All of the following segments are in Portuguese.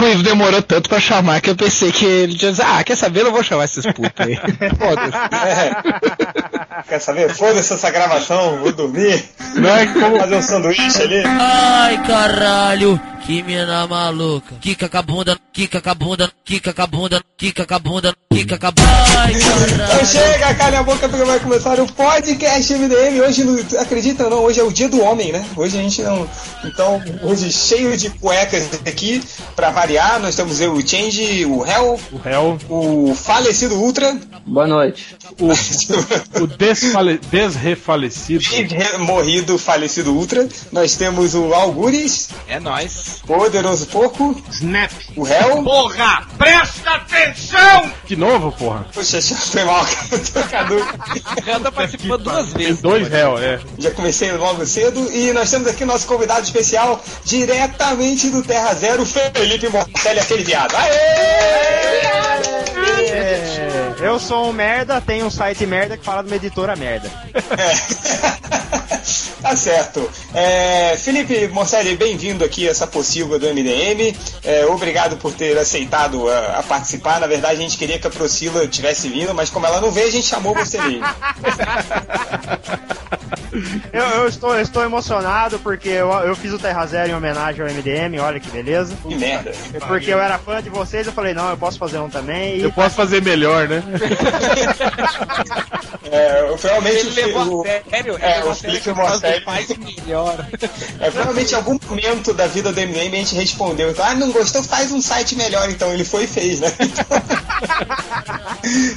O Ivo demorou tanto pra chamar que eu pensei que ele tinha dizer, ah, quer saber? Eu não vou chamar esses putos aí. Foda-se. É. Quer saber? Foda-se essa gravação, vou dormir. Não é como fazer um sanduíche ali. Ai, caralho, que mina maluca. Kika com a bunda, kika com a bunda, kika com a bunda, kika com a bunda, kika com a bunda. Ai, Então chega, calha a boca porque vai começar o podcast MDM. Hoje, acredita ou não, hoje é o dia do homem, né? Hoje a gente não. Então, hoje cheio de cuecas aqui, pra variar. Nós temos eu, o Change, o Hell, O réu, o falecido Ultra, Boa noite. o, o desfale, desrefalecido. morrido falecido Ultra. Nós temos o Algures, É nóis. Poderoso porco, Snap. o Hell. Porra, presta atenção! De novo, porra. Poxa, foi mal, cara. eu tô caduco. Já tá participando duas Tem vezes. dois réu, é. Já comecei logo cedo e nós temos aqui o nosso convidado especial diretamente do Terra Zero, Felipe Mortelli, aquele viado. Aê! É, eu sou um merda, tenho um site merda que fala de uma editora merda. tá certo. É, Felipe Morcelli, bem-vindo aqui a essa possível do MDM. É, obrigado por ter aceitado a, a participar. Na verdade, a gente queria que a Procila tivesse vindo, mas como ela não veio, a gente chamou você mesmo. Eu, eu estou, eu estou emocionado porque eu, eu fiz o Terra Zero em homenagem ao MDM, olha que beleza. Que merda. Porque eu era fã de vocês, eu falei, não, eu posso fazer um também. E Eu posso fazer melhor, né? É, realmente Ele levou o, a sério? Ele é, levou o a sério Felipe que o caso Morcelli- faz melhor. É, provavelmente em algum momento da vida do MDM a gente respondeu, então, ah, não gostou, faz um site melhor, então ele foi e fez, né?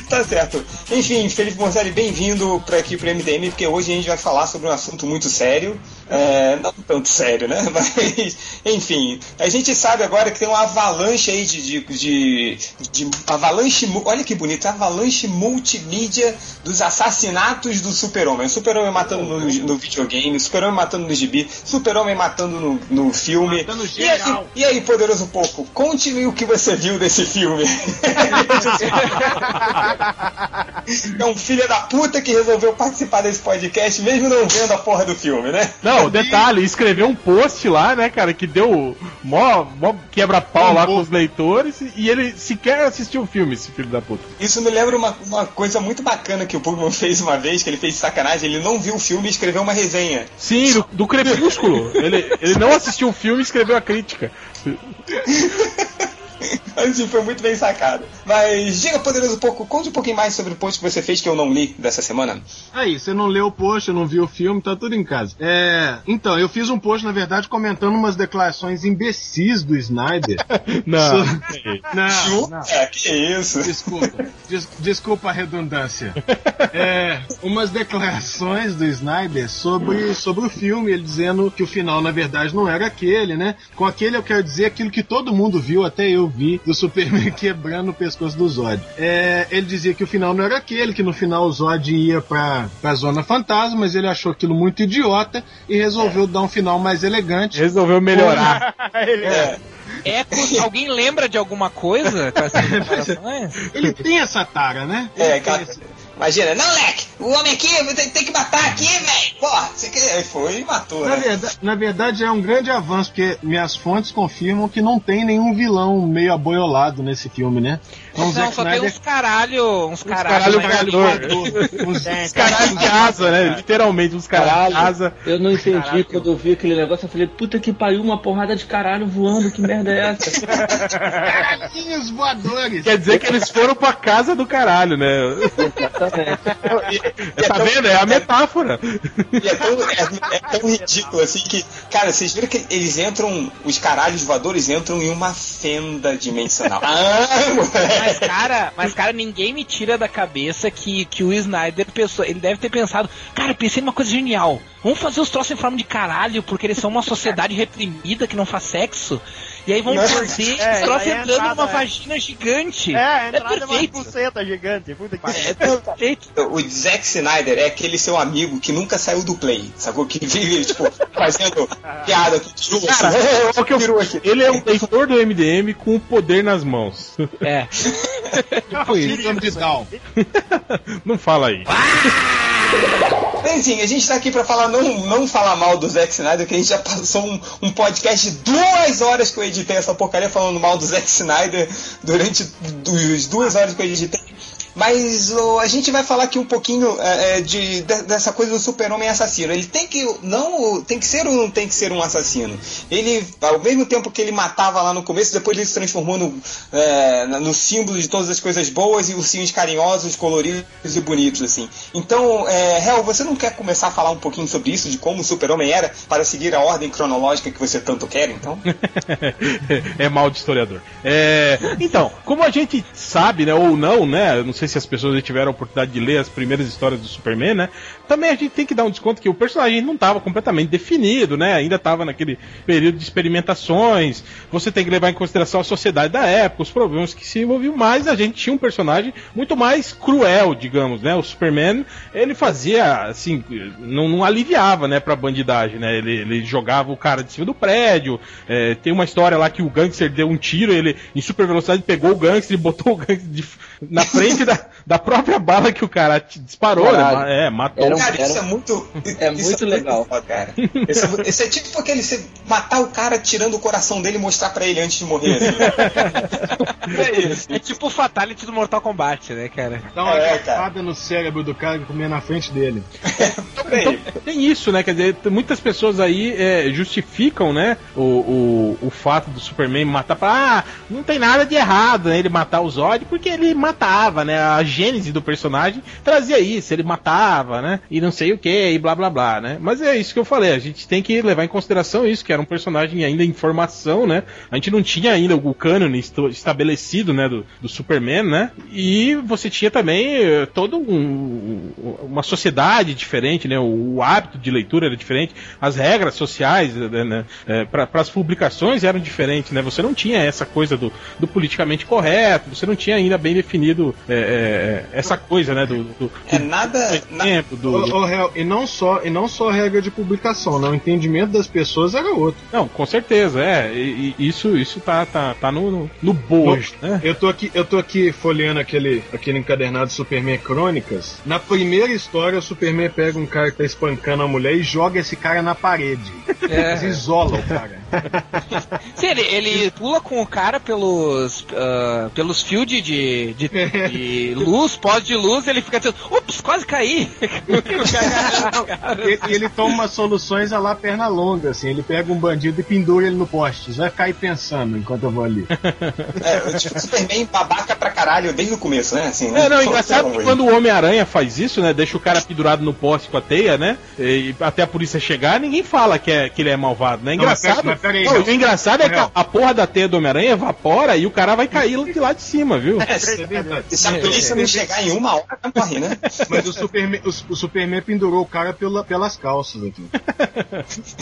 tá certo. Enfim, Felipe Morcelli, bem-vindo para aqui pro MDM, porque hoje a gente vai falar sobre um assunto muito sério. É, não tanto sério, né? Mas, enfim, a gente sabe agora que tem uma avalanche aí de. de, de, de avalanche. Olha que bonito, avalanche multimídia dos assassinatos do Super-Homem. Super-Homem matando no, no videogame, Super-Homem matando no gibi, Super-Homem matando no, no filme. Matando e, aí, e aí, poderoso pouco, conte-me o que você viu desse filme. é um filho da puta que resolveu participar desse podcast, mesmo não vendo a porra do filme, né? Não, detalhe, escreveu um post lá, né, cara, que deu mó, mó quebra-pau lá com os leitores e ele sequer assistiu o filme, esse filho da puta. Isso me lembra uma, uma coisa muito bacana que o Pugman fez uma vez, que ele fez sacanagem, ele não viu o filme e escreveu uma resenha. Sim, do, do Crepúsculo. ele, ele não assistiu o filme e escreveu a crítica. Assim, foi muito bem sacado. Mas diga, poderoso pouco, conte um pouquinho mais sobre o post que você fez que eu não li dessa semana. Aí, você não leu o post, não viu o filme, tá tudo em casa. É. Então, eu fiz um post, na verdade, comentando umas declarações imbecis do Snyder. Não. Não, não. É, que isso. Desculpa. Des- desculpa a redundância. É, umas declarações do Snyder sobre, sobre o filme, ele dizendo que o final, na verdade, não era aquele, né? Com aquele eu quero dizer aquilo que todo mundo viu, até eu vi, do Superman quebrando o pescoço do Zod. É, ele dizia que o final não era aquele, que no final o Zod ia pra, pra Zona Fantasma, mas ele achou aquilo muito idiota e resolveu dar um final mais elegante. Resolveu melhorar. É, alguém lembra de alguma coisa com essas declarações? Ele tem essa tara, né? É, Ele cara, esse- imagina, não, leque, o homem aqui tem, tem que matar aqui, velho. Porra, você que... Aí foi e matou, Na né? verdade, na verdade é um grande avanço, porque minhas fontes confirmam que não tem nenhum vilão meio aboiolado nesse filme, né? Então, Não, Zack só tem Snyder- uns caralho, uns caralho caralho, voador. uns- Tem, Os caralho de asa, né? Literalmente, os caralho de asa. Eu não entendi quando eu vi aquele negócio. Eu falei, puta que pariu, uma porrada de caralho voando, que merda é essa? caralhinhos voadores. Quer dizer que eles foram pra casa do caralho, né? Tá vendo? É a metáfora. E é tão, é- é tão ridículo assim que, cara, vocês viram que eles entram, os caralhos voadores entram em uma fenda dimensional. Ah, Mas cara, mas cara, ninguém me tira da cabeça que, que o Snyder pensou, ele deve ter pensado, cara, pensei numa coisa genial. Vamos fazer os troços em forma de caralho, porque eles são uma sociedade reprimida que não faz sexo. E aí Não. fazer É, é entrando é. vagina gigante. É, a entrada é uma perfeito. buceta gigante. Puta que É perfeito. O Zack Snyder é aquele seu amigo que nunca saiu do play, sacou? Que vive, tipo, fazendo piada com assim. Cara, é o que eu- aqui. ele é um leitor do MDM com o poder nas mãos. É. Tipo isso. Não fala aí. Enfim, a gente tá aqui pra falar, não, não falar mal do Zack Snyder, que a gente já passou um, um podcast de duas horas que eu editei essa porcaria falando mal do Zack Snyder durante as duas horas que eu editei. Mas a gente vai falar aqui um pouquinho é, de, de, dessa coisa do super-homem assassino. Ele tem que não tem que ser ou não tem que ser um assassino. Ele, ao mesmo tempo que ele matava lá no começo, depois ele se transformou no, é, no símbolo de todas as coisas boas e ursinhos carinhosos, coloridos e bonitos assim. Então, é, Hel, você não quer começar a falar um pouquinho sobre isso, de como o super-homem era, para seguir a ordem cronológica que você tanto quer, então? é mal de historiador. É, então, como a gente sabe, né, ou não, né, não sei se as pessoas tiveram a oportunidade de ler as primeiras histórias do Superman, né? Também a gente tem que dar um desconto que o personagem não estava completamente definido, né? Ainda estava naquele período de experimentações. Você tem que levar em consideração a sociedade da época, os problemas que se envolviam, mas a gente tinha um personagem muito mais cruel, digamos, né? O Superman, ele fazia, assim, não, não aliviava, né, pra bandidagem, né? Ele, ele jogava o cara de cima do prédio. É, tem uma história lá que o gangster deu um tiro, ele, em super velocidade, pegou o gangster e botou o gangster de, na frente da, da própria bala que o cara disparou, né? É, matou. Era um, cara, isso é muito. É muito é legal. Muito, cara. Isso é, isso é, tipo aquele você matar o cara tirando o coração dele e mostrar pra ele antes de morrer. Assim. é, isso. é tipo o Fatality do Mortal Kombat, né, cara? Dá uma é, no cérebro do cara e comer na frente dele. então, tem isso, né? Quer dizer, muitas pessoas aí é, justificam, né, o, o, o fato do Superman matar pra. Ah, não tem nada de errado, né? Ele matar o Zod, porque ele matava, né? A gênese do personagem trazia isso, ele matava, né? E não sei o que, e blá blá blá, né? Mas é isso que eu falei, a gente tem que levar em consideração isso, que era um personagem ainda em formação, né? A gente não tinha ainda o canon estabelecido, né, do, do Superman, né? E você tinha também eh, toda um, uma sociedade diferente, né? O, o, hábito de leitura era diferente, as regras sociais, eh, né? É, para as publicações eram diferentes, né? Você não tinha essa coisa do, do politicamente correto, você não tinha ainda bem definido é, é, essa coisa, né? Do, do, é nada. Tempo, do, o, o, e não só e não só regra de publicação, né? O entendimento das pessoas era outro. Não, com certeza, é. E, e isso isso tá tá, tá no, no, no bojo, né? Eu tô aqui eu tô aqui folheando aquele aquele encadernado Superman Crônicas. Na primeira história, o Superman pega um cara que tá espancando a mulher e joga esse cara na parede. É. Eles isolam o cara. Sim, ele, ele pula com o cara pelos uh, pelos fios de, de, de, luz, pós de luz, ele fica assim, ups, quase caí. e ele toma umas soluções a lá perna longa, assim, ele pega um bandido e pendura ele no poste, vai ficar aí pensando enquanto eu vou ali. É, o tipo Superman babaca pra caralho desde o começo, né? Assim, é, não, engraçado que quando o Homem-Aranha faz isso, né, deixa o cara pendurado no poste com a teia, né, e até a polícia chegar, ninguém fala que, é, que ele é malvado, né? Engraçado. Não, mas pera, mas pera aí, o engraçado é que a, a, porra da teia do Homem-Aranha evapora e o cara vai cair de lá de cima, viu? É, é verdade. E se a polícia não chegar em uma hora, morre, né? Mas o Superman, o, o Superman pendurou o cara pela, pelas calças aqui.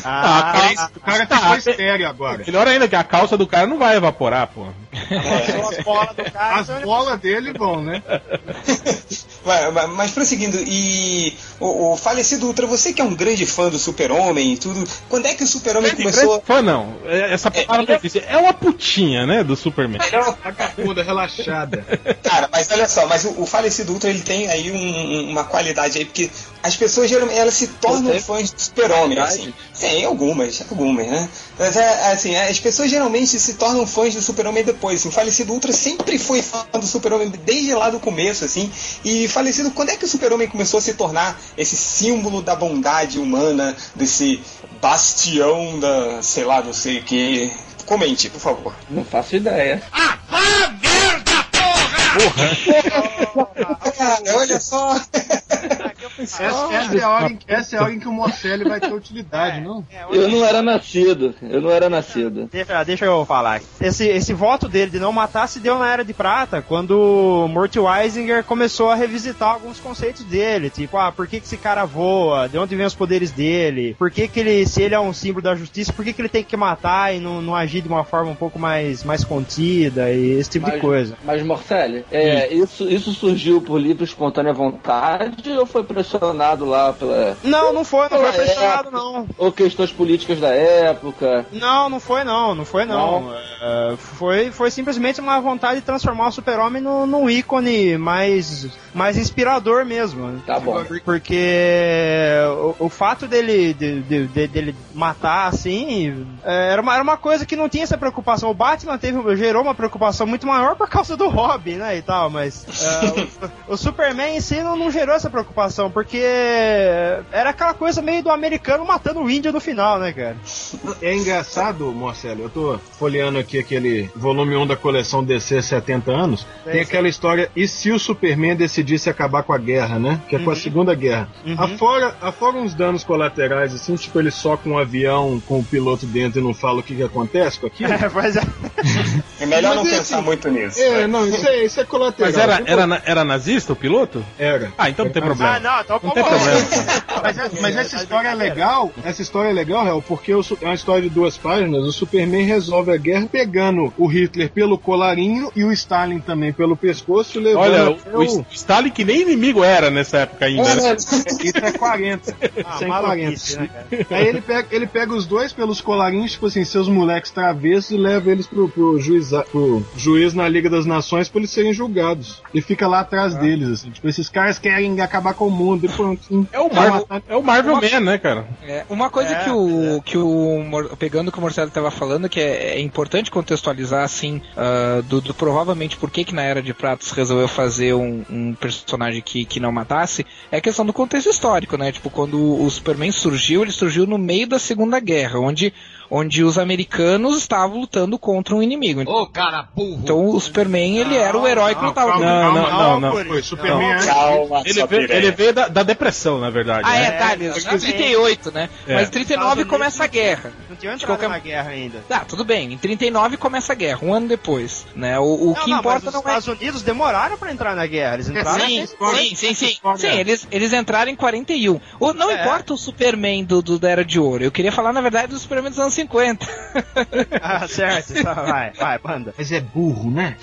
Ah, ah o cara ficou tá estéreo agora. Melhor ainda que a calça do cara não vai evaporar, pô. É. As bolas do cara. As bolas dele vão, né? mas, mas prosseguindo, e o, o, falecido Ultra, você que é um grande fã do Super-Homem e tudo, quando é que o Super-Homem começou. Fã não, é, essa palavra é, é uma putinha, né, do Superman. É uma vagabunda relaxada. Cara, mas olha só, mas o, o falecido Ultra ele tem aí um, uma qualidade aí, porque as pessoas geralmente elas se tornam fãs do super-homem, assim. Tem algumas, algumas, né? Mas é assim, as pessoas geralmente se tornam fãs do super-homem depois, assim. O falecido Ultra sempre foi fã do super-homem desde lá do começo, assim. E falecido, quando é que o super-homem começou a se tornar esse símbolo da bondade humana, desse bastião da, sei lá, não sei o que. Comente, por favor. Não faço ideia. Ah, ah merda, porra! porra. Cara, olha só. Essa, essa, é a hora em, essa é a hora em que o Morcelli vai ter utilidade, é, não? É, eu não era nascido. Eu não era nascido. Deixa, deixa eu falar. Esse, esse voto dele de não matar se deu na Era de Prata, quando Morty Weisinger começou a revisitar alguns conceitos dele. Tipo, ah, por que, que esse cara voa? De onde vem os poderes dele? Por que, que ele, se ele é um símbolo da justiça, por que, que ele tem que matar e não, não agir de uma forma um pouco mais, mais contida e esse tipo mas, de coisa? Mas, Morcelli, é, isso, isso surgiu por livre espontânea vontade ou foi pressão pressionado lá pela. Não, não foi, não foi pressionado, época, não. Ou questões políticas da época. Não, não foi não, não foi não. Não? É, foi, foi simplesmente uma vontade de transformar o super-homem num ícone mais, mais inspirador mesmo. Tá bom. Porque o, o fato dele, de, de- de- dele matar assim é, era, uma, era uma coisa que não tinha essa preocupação. O Batman teve, gerou uma preocupação muito maior por causa do Robin, né? E tal, mas é, o, o Superman em si não, não gerou essa preocupação, porque era aquela coisa meio do americano matando o índio no final, né, cara? É engraçado, Marcelo, eu tô folheando aqui aquele volume 1 da coleção DC 70 anos. Tem aquela história, e se o Superman decidisse acabar com a guerra, né? Que é com a Segunda Guerra. Afora, afora uns danos colaterais, assim, tipo ele soca um avião com o piloto dentro e não fala o que, que acontece com aquilo. É, mas é. É melhor Mas não é pensar assim, muito nisso. É, não, isso é, isso é colateral. Mas era, era, era nazista o piloto? Era. Ah, então não tem Ah, problema. Não, então Não tem problema. Mas, é- mas essa história é legal, essa história é legal, Real, porque o é uma história de duas páginas. O Superman resolve a guerra pegando o Hitler pelo colarinho e o Stalin também pelo pescoço, e levando Olha, o, o Stalin que nem inimigo era nessa época ainda, né? Isso é 40. Ah, Isso é em maluquice, 40. né, cara? Aí ele pega, ele pega os dois pelos colarinhos, tipo assim, seus moleques travessos, e leva eles pro, pro, juiza, pro juiz na Liga das Nações pra eles serem julgados. E fica lá atrás Ah. deles, assim. Tipo, esses caras querem acabar com o mundo. Pronto. É o Marvel, é o Marvel Man, né, cara? É, uma coisa É, que o que o pegando o que o Marcelo estava falando que é, é importante contextualizar assim ah, do, do provavelmente por que que na era de pratos resolveu fazer um, um personagem que, que não matasse é a questão do contexto histórico, né? Tipo quando o Superman surgiu, ele surgiu no meio da Segunda Guerra, onde onde os americanos estavam lutando contra um inimigo. Ô, cara burro. Então o Superman ele era o herói que lutava. calma, Não, calma, não, calma, não, não. Foi, Não, Superman antes. Calma, Ele veio, ele veio da, da depressão, na verdade. Ah, né? é, tá, ele É, em exatamente. 38, né? É. Mas em 39 Estados começa a guerra. Não tinha entrado qualquer- na guerra ainda. Tá, tudo bem. Em 39 começa a guerra, um ano depois, né? O, o não, que não, importa mas não os é Estados Unidos demoraram pra entrar na guerra. Eles entraram Sim, sim, sim, sim. Sim, eles, eles entraram em 41. O, não É. importa o Superman do, do da Era de Ouro. Eu queria falar, na verdade, do Superman dos anos 50. Ah, certo. Vai, vai, manda. Mas é burro, né?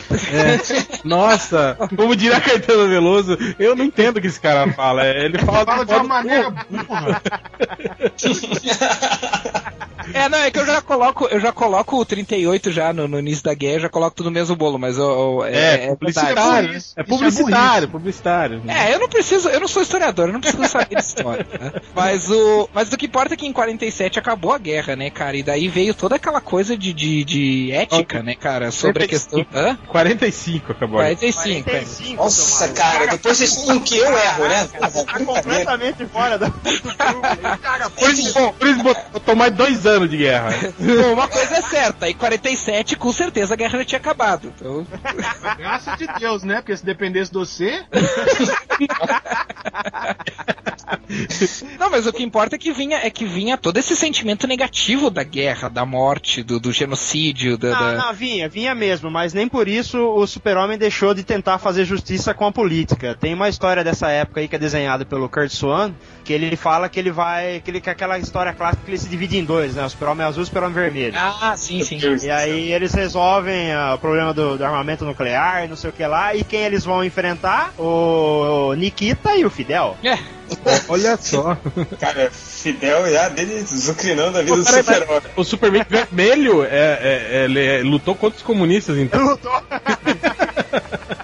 Nossa, como diria Caetano Veloso, eu não entendo o que esse cara fala. É, Ele fala, Fala de uma maneira burra. É, não, é que eu já coloco, eu já coloco o 38 já no, no início da guerra, já coloco tudo no mesmo bolo, mas eu, eu- É, é, é publicitário. Isso É é publicitário, publicitário. É, eu não preciso, eu não sou historiador, eu não preciso saber de história, né? Mas o, mas o que importa é que em 47 acabou a guerra, né, cara? E daí veio toda aquela coisa de, de, de ética, né, cara, sobre a questão. Hã? 45 acabou. 45, é. 45, Nossa, seu cara, depois vocês falam que eu erro, né? Tá completamente fora da. Por isso, bom, por isso botou mais dois anos de guerra. Bom, uma coisa é certa, em 47 com certeza a guerra já tinha acabado. Então, Graças de Deus, né? Porque se dependesse de você. Não, mas o que importa é que vinha, é que vinha todo esse sentimento negativo da guerra, da morte, do, do genocídio, da. Não, da- não, vinha, vinha mesmo, mas nem por isso o super-homem deixou de tentar fazer justiça com a política. Tem uma história dessa época aí que é desenhada pelo Kurt Swan, que ele fala que ele vai, que ele que é aquela história clássica que ele se divide em dois, né? O super-homem azul e o super-homem vermelho. Ah, sim, sim. E aí eles resolvem ah, o problema do, do armamento nuclear e não sei o que lá, e quem eles vão enfrentar? O, o Nikita e o Fidel. É, Olha só. Cara, Fidel já dele zucrinando a vida do cara, super-homem. O Superman vermelho é, é- é- ele é- lutou contra os comunistas, então. Lutou.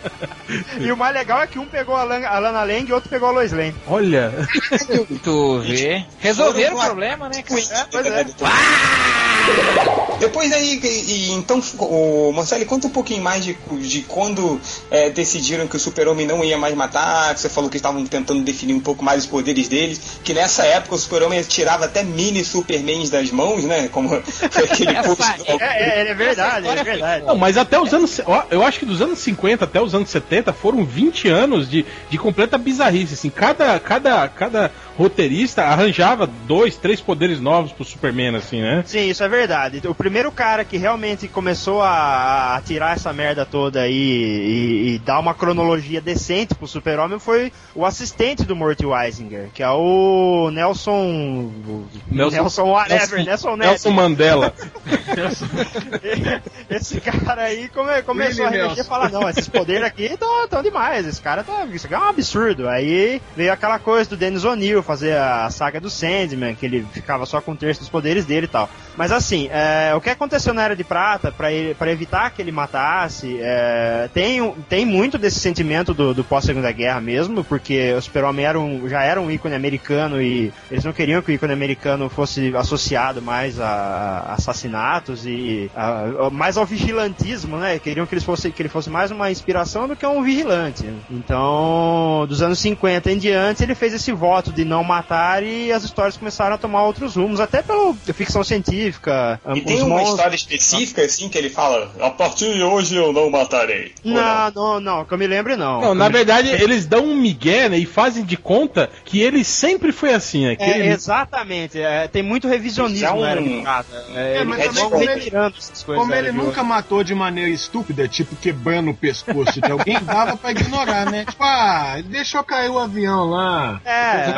e o mais legal é que um pegou a, Lan- a Lana Lang e o outro pegou a Lois Lane. Olha. tu vê. Resolveram o problema, né, cara? É, pois é. Depois aí, e, e então, o Marcelo, conta um pouquinho mais de, de quando é, decidiram que o super-homem não ia mais matar, que você falou que estavam tentando definir um pouco mais os poderes deles, que nessa época o super-homem tirava até mini supermans das mãos, né, como foi aquele post é- É, é, é verdade, é verdade. Não, mas até os anos. Eu acho que dos anos 50 até os anos 70 foram 20 anos de, de completa bizarrice. Assim, cada, cada, cada roteirista arranjava dois, três poderes novos pro Superman, assim, né? Sim, isso é verdade. O primeiro cara que realmente começou a, a tirar essa merda toda aí e, e dar uma cronologia decente pro Super-Homem foi o assistente do Morty Weisinger, que é o Nelson. Nelson- Nelson whatever, Nelson- Nelson. Nelson Mandela. Esse cara aí come- começou a remexer e falar, não, esses poderes aqui estão tão demais, esse cara tá. Isso aqui é um absurdo. Aí veio aquela coisa do Dennis O'Neill fazer a saga do Sandman, que ele ficava só com um terço dos poderes dele e tal. Mas assim, é, o que aconteceu na Era de Prata, pra evitar que ele matasse, é, tem, tem muito desse sentimento do, do pós-segunda guerra mesmo, porque o Super-Homem era um- já era um ícone americano e eles não queriam que o ícone americano fosse associado mais a, a assassinatos e a- a- mais ao vigilantismo, né? Queriam que, eles fosse, que ele fosse mais uma inspiração do que um vigilante. Então, dos anos 50 em diante, ele fez esse voto de não matar e as histórias começaram a tomar outros rumos, até pela ficção científica. E tem uma monstros- história específica, assim, que ele fala: a partir de hoje eu não matarei. Ou Não, não, não, que eu me lembre não. Não, na verdade, eles dão um migué, né, e fazem de conta que ele sempre foi assim, né? Que É, ele- exatamente, é, tem muito revisionismo um- na Era de Prata. É, É, mas também como ele- essas coisas. Como da ele nunca matou de maneira estúpida, tipo quebrando o pescoço de alguém, dava pra ignorar, né? Tipo, ah, deixou cair o avião lá. É,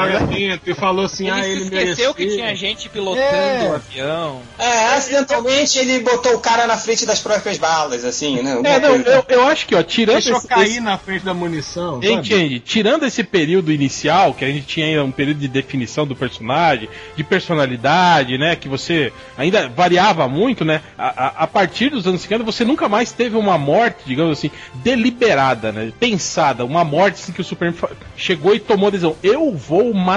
e falou assim, Ele ah, se ele esqueceu que merecia. tinha gente pilotando É. o avião. É, acidentalmente ele botou o cara na frente das próprias balas, assim, né? É, não, coisa. eu, eu acho que, ó, tirando Deixou esse, cair esse- na frente da munição. Entende? Tirando esse período inicial, que a gente tinha ainda um período de definição do personagem, de personalidade, né? Que você ainda variava muito, né? A, a- a partir dos anos 50, você nunca mais teve uma morte, digamos assim, deliberada, né? Pensada, uma morte assim, que o Superman chegou e tomou a decisão. Eu vou matar,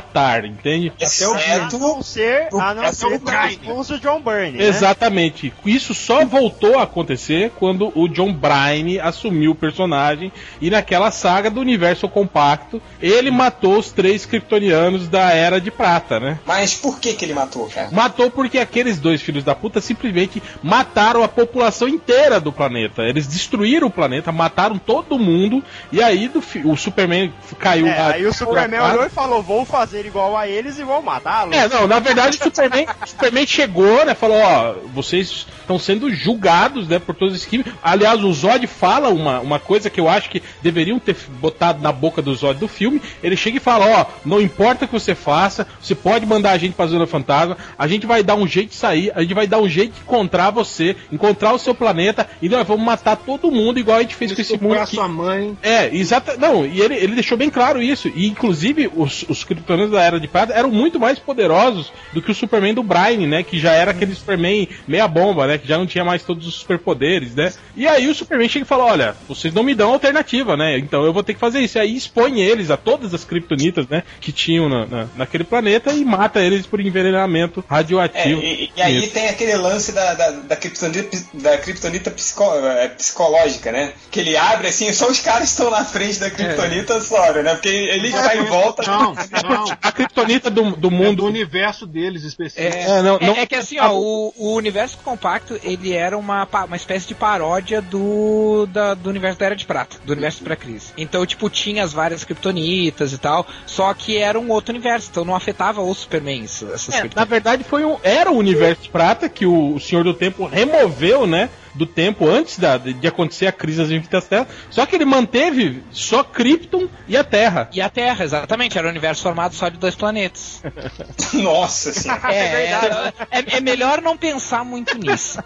entende? A Exceto não ser, a não Até ser o do John Byrne. né? Exatamente. Isso só voltou a acontecer quando o John Bryan assumiu o personagem e naquela saga do universo compacto, ele matou os três kryptonianos da Era de Prata, né? Mas por que que ele matou, cara? Matou porque aqueles dois filhos da puta simplesmente mataram a população inteira do planeta. Eles destruíram o planeta, mataram todo mundo e aí do o Superman caiu É, lá- aí o Superman olhou e falou: vou fazer igual a eles e vou matá-los. é, não, na verdade o Superman, Superman chegou, né, falou, ó, vocês estão sendo julgados, né, por todos esses crimes. Aliás, o Zod fala uma, uma coisa que eu acho que deveriam ter botado na boca do Zod do filme. Ele chega e fala, ó, não importa o que você faça, você pode mandar a gente pra Zona Fantasma, a gente vai dar um jeito de sair, a gente vai dar um jeito de encontrar você, encontrar o seu planeta, e nós vamos matar todo mundo igual a gente fez com esse mundo aqui. sua mãe. É, exata. Não, e ele, ele deixou bem claro isso. E inclusive os, os Da Era de Prata eram muito mais poderosos do que o Superman do Brian, né? Que já era aquele Superman meia bomba, né? Que já não tinha mais todos os superpoderes, né? E aí o Superman chega e fala: Olha, vocês não me dão alternativa, né? Então eu vou ter que fazer isso. E aí expõe eles a todas as Kryptonitas, né? Que tinham na, na- naquele planeta e mata eles por envenenamento É, radioativo. e, e aí Isso. tem aquele lance da, da, da kryptonita, da kryptonita psico- é, psicológica, né? Que ele abre assim, só os caras estão na frente da kryptonita só, né? Porque ele vai e volta. Não, não. A Kryptonita do, do É do mundo. universo deles específico. É, não, É, não- é que assim, ó, o, o universo compacto, ele era uma, uma espécie de paródia do, da- do universo da Era de Prata, do universo pré-crise. Então, tipo, tinha as várias kryptonitas e tal, só que era um outro universo, então não afetava os Superman, essas É, na verdade foi um, era o universo de prata que o, o Senhor do Tempo removeu, né? Do tempo antes da, de, de acontecer a crise das infinitas terras. Só que ele manteve só Krypton e a Terra. E a Terra, exatamente, era um universo formado só de dois planetas. Nossa senhora. É, é, é melhor não pensar muito nisso.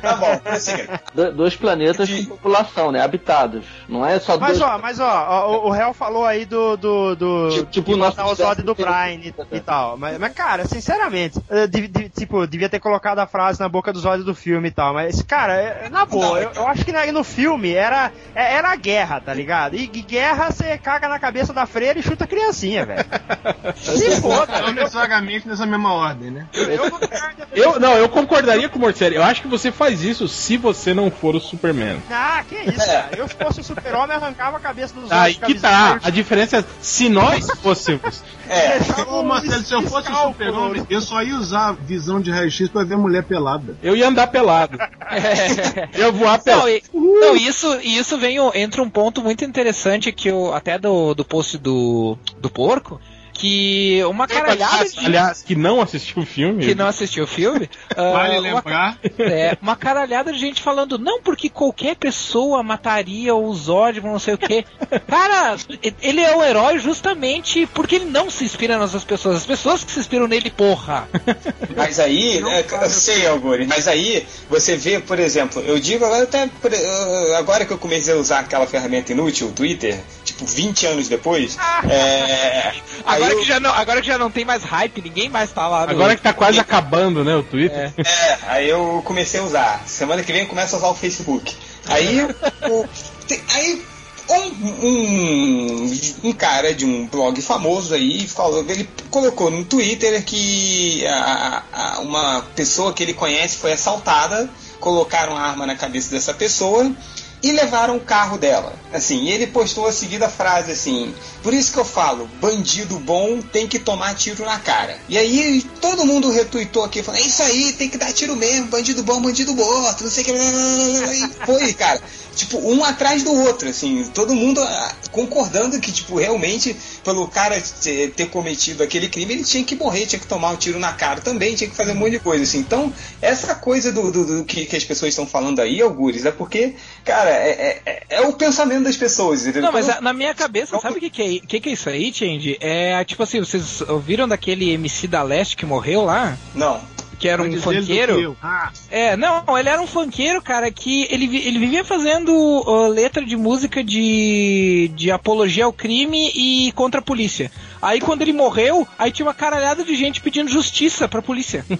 Tá bom, prossiga. Do- dois planetas De- com população, né? Habitados. Não é só Mas dois. ó, mas ó, ó, o, o Hell falou aí do. do, do Tipo- tipo de o nosso matar o Zod do Brian e, e tal. Mas, mas, cara, sinceramente, eh, dev- dev- tipo, devia ter colocado a frase na boca do Zod do filme e tal. Mas, cara, é- na boa, eu, eu acho que na- no filme era, é- era a guerra, tá ligado? E, guerra você caga na cabeça da freira e chuta a criancinha, velho. Se foda, Não necessariamente nessa mesma ordem, né? eu não Eu, concordaria com o Morcelli. Eu acho que você faz isso se você não for o Superman. Ah, que isso, cara. Eu, se fosse o super-homem, arrancava a cabeça dos Aí outros. que tá. A diferença é se nós fôssemos. É, Ô, Marcelo, se eu fosse o super-homem, eu só ia usar a visão de raio-x pra ver mulher pelada. Eu ia andar pelado. Eu ia voar Não, pelado. e- não, isso, isso vem entra um ponto muito interessante que eu, até do, do post do, do porco. Que uma caralhada aliás, de aliás, que não assistiu o filme. que não assistiu o filme. ah, Vale uma- lembrar. É, uma caralhada de gente falando, não, porque qualquer pessoa mataria o Zod, não sei o quê. Cara, ele é o herói justamente porque ele não se inspira nas outras pessoas. As pessoas que se inspiram nele, porra. Mas aí, né, eu sei, Alguri, mas aí você vê, por exemplo, eu digo agora até eh, agora que eu comecei a usar aquela ferramenta inútil, o Twitter, tipo 20 anos depois, é, Agora eu- que, já não, agora que já não tem mais hype, ninguém mais tá lá. no- Agora que tá quase acabando, né, o Twitter. É, aí eu comecei a usar. Semana que vem eu começo a usar o Facebook. Aí, o- aí um, um, um cara de um blog famoso aí falou, ele colocou no Twitter que a- a- uma pessoa que ele conhece foi assaltada, colocaram a arma na cabeça dessa pessoa e levaram o carro dela. Assim, ele postou a seguida frase assim: Por isso que eu falo, bandido bom tem que tomar tiro na cara. E aí todo mundo retuitou aqui, falando: É isso aí, tem que dar tiro mesmo, bandido bom, bandido morto, não sei o que. E foi, cara. Tipo, um atrás do outro, assim, todo mundo ah, concordando que, tipo, realmente, pelo cara ter cometido aquele crime, ele tinha que morrer, tinha que tomar um tiro na cara também, tinha que fazer um monte de coisa, assim. Então, essa coisa do, do- do que, que as pessoas estão falando aí, Algures, é porque, cara, é, é- é o pensamento das pessoas, entendeu? Não, mas Então, a- na minha cabeça, sabe o que, que, é, que, que é isso aí, Change? É tipo assim, vocês ouviram daquele MC da Leste que morreu lá? Não. Que era um funkeiro? Ah, É, não, ele era um funkeiro, cara, que ele, ele vivia fazendo ó, letra de música de, de apologia ao crime e contra a polícia. Aí quando ele morreu, aí tinha uma caralhada de gente pedindo justiça pra polícia.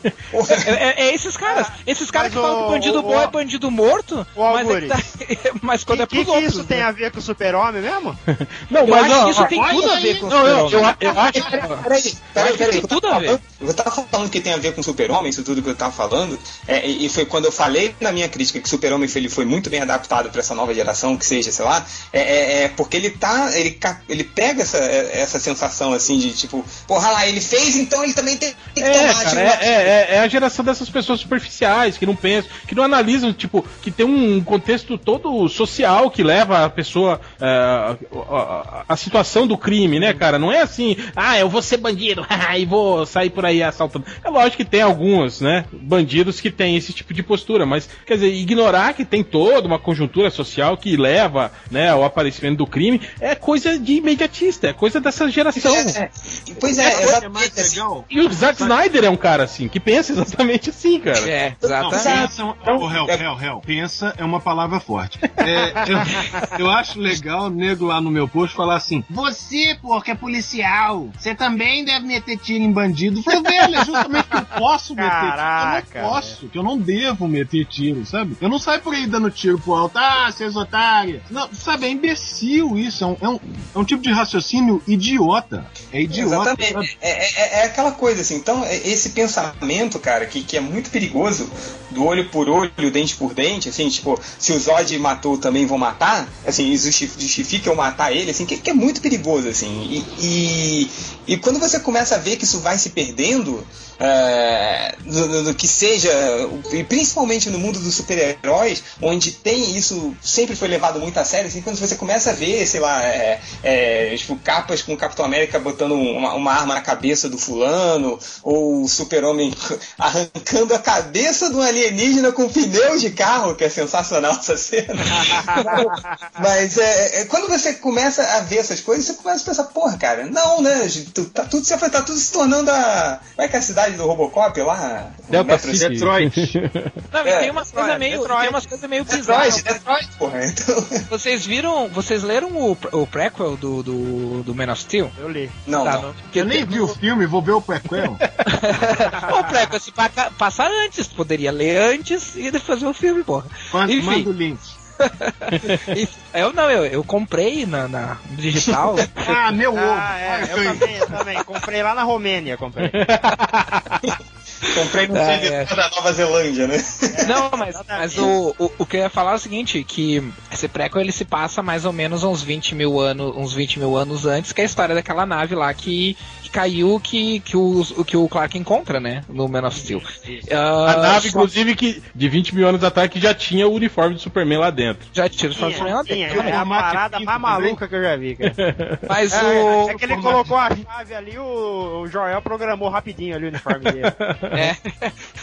é, é- é esses caras. Esses caras que Mas falam que o- bandido o- bom é bandido morto, o mas, é tá- mas quando é O que, pros que outros. isso tem né? a ver com o super-homem mesmo? Não, Eu mas acho ó, que isso ó, tem tudo a ver com o não, eu, super-homem. eu, eu acho. Peraí, peraí, que peraí. tem eu tudo tava a ver. falando- Eu tava falando que tem a ver com o super-homem, isso tudo que eu tava falando, é, e foi quando eu falei na minha crítica que o super-homem ele foi muito bem adaptado pra essa nova geração, que seja, sei lá, é, é- é porque ele tá, ele, ele pega essa, é- essa sensação assim de tipo, porra lá, ele fez, então ele também tem, tem que É, tomar cara, é, na- é- é- é a geração dessas pessoas superficiais, que não pensam, que não analisam, tipo, que tem um contexto todo social que leva a pessoa é, a, a- a situação do crime, né, cara? Não é assim, ah, eu vou ser bandido e vou sair por aí assaltando. É lógico que tem alguns, né, bandidos que têm esse tipo de postura, mas, quer dizer, ignorar que tem toda uma conjuntura social que leva, né, ao aparecimento do crime é coisa de imediatista, é coisa dessa geração. É, pois é, é exatamente assim. legal. E o Zack Snyder é um cara assim, que pensa exatamente assim, cara. É, Não, exatamente. pensa, é oh, hell, hell, hell. pensa é uma palavra forte. É, eu, eu acho legal o nego lá no meu post falar assim: Você, pô, que é policial, você também deve meter tiro em bandido. Eu falei, velho, é justamente que eu posso meter Caraca, tiro. Eu não posso, que eu não devo meter tiro, sabe? Eu não saio por aí dando tiro pro alto, ah, seus otários. Não, sabe, é imbecil isso. É um, é um, é um tipo de raciocínio idiota. É idiota. Exatamente. É, é- é aquela coisa assim. Então, é- esse pensamento, cara, que, que é muito perigoso, do olho por olho, dente por dente, assim, tipo, se o Zod matou, também vou matar, assim, isso justi- justifica eu matar ele, assim, que, que é muito perigoso, assim. E, e, e quando você começa a ver que isso vai se perdendo, é, no que seja, e principalmente no mundo dos super-heróis, onde tem isso, sempre foi levado muito a sério, assim, quando você começa a ver, sei lá, é, é, tipo, capas com o Capitão América botando uma, uma arma na cabeça do fulano, ou o super-homem arrancando a cabeça de um alienígena com pneus de carro, que é sensacional essa cena. Mas é, é, quando você começa a ver essas coisas, você começa a pensar, porra, cara, não, né? Tá tudo, se- tá tudo se tornando a. Como é que é a cidade do Robocop lá? Delta City. Detroit. Não, É, tem umas coisas meio, Detroit. tem umas coisas meio bizarras. Detroit, Detroit, porra. Então, Vocês viram, vocês leram o, o prequel do, do, do Man of Steel? Eu li. Não, Tá, não. não. Eu nem vi o filme, vou ver o prequel. o prequel se paca- passar antes, poderia ler antes e depois fazer o filme, porra. Manda, Enfim. manda o link. Eu não, eu, eu comprei na, na digital. Ah, meu ovo. Ah, é, eu também, eu também. Comprei lá na Romênia, comprei. Comprei no Ah, é. da Nova Zelândia, né? Não, mas, mas o, o, o que eu ia falar é o seguinte, que Esse prequel ele se passa mais ou menos uns 20 mil anos, uns 20 mil anos antes, que é a história daquela nave lá que caiu, que, que, o, que o Clark encontra, né? No Man of Steel. A Ah, nave, só- inclusive, que de 20 mil anos atrás, que já tinha o uniforme do Superman lá dentro. Já tira o Superman lá Tinha, dentro. é a parada mais maluca que eu já vi, cara. Mas É, o. é que ele colocou a chave ali, o, o Joel programou rapidinho ali o uniforme dele. É.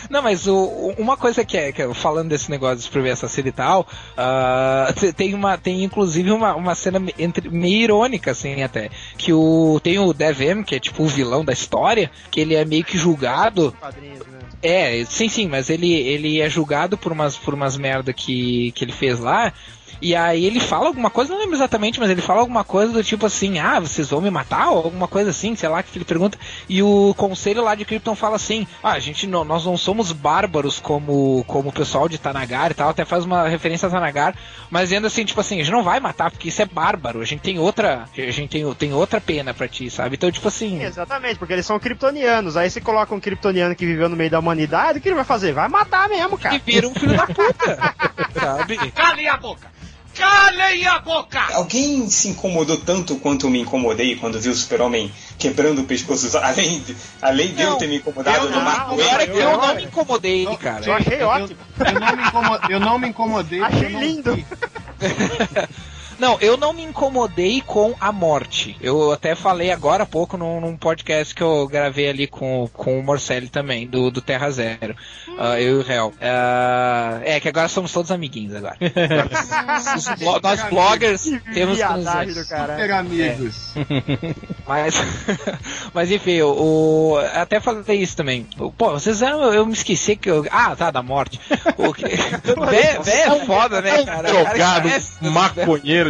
Não, mas o, uma coisa que é, que é- falando desse negócio de escrever essa série e tal, te- tem uma, tem inclusive uma, uma cena entre, meio irônica, assim, até, que o, tem o Dev M, que é tipo o vilão da história, que ele é meio que julgado, né? é, sim, sim, mas ele, ele é julgado por umas, por umas merda que, que ele fez lá. E aí ele fala alguma coisa, não lembro exatamente, mas ele fala alguma coisa do tipo assim, ah, vocês vão me matar? Ou alguma coisa assim, sei lá, que ele pergunta. E o conselho lá de Krypton fala assim, ah, a gente não, nós não somos bárbaros como, como o pessoal de Tanagar e tal, até faz uma referência a Tanagar, mas dizendo assim, tipo assim, a gente não vai matar, porque isso é bárbaro, a gente tem outra, a gente tem, tem outra pena pra ti, sabe? Então, tipo assim. Exatamente, porque eles são kryptonianos. Aí você coloca um kryptoniano que viveu no meio da humanidade, o que ele vai fazer? Vai matar mesmo, E cara. vira um filho da puta, sabe? Calem a boca! Calem a boca! Alguém se incomodou tanto quanto eu me incomodei quando vi o Super-Homem quebrando o pescoço, além de, além de eu Não, ter me incomodado Eu no não, Marco Wayne, que eu não me incomodei, cara. Eu achei eu, ótimo. Eu, não me incomodei, eu não me incomodei. Achei eu não lindo. Não, eu não me incomodei com a morte. Eu até falei agora há pouco num, num podcast que eu gravei ali com, com o Morcelli também, do, do Terra Zero. Ah, eu e o Real. Ah, é, que agora somos todos amiguinhos agora. Os blo- nós bloggers Que temos que nos- viadagem do caralho. Super amigos. Mas, mas enfim, o, o- até falei isso também. Pô, vocês eram, eu me esqueci que eu, ah, tá, da morte. O que, vé, é foda, né, cara? O cara Drogado, esquece das-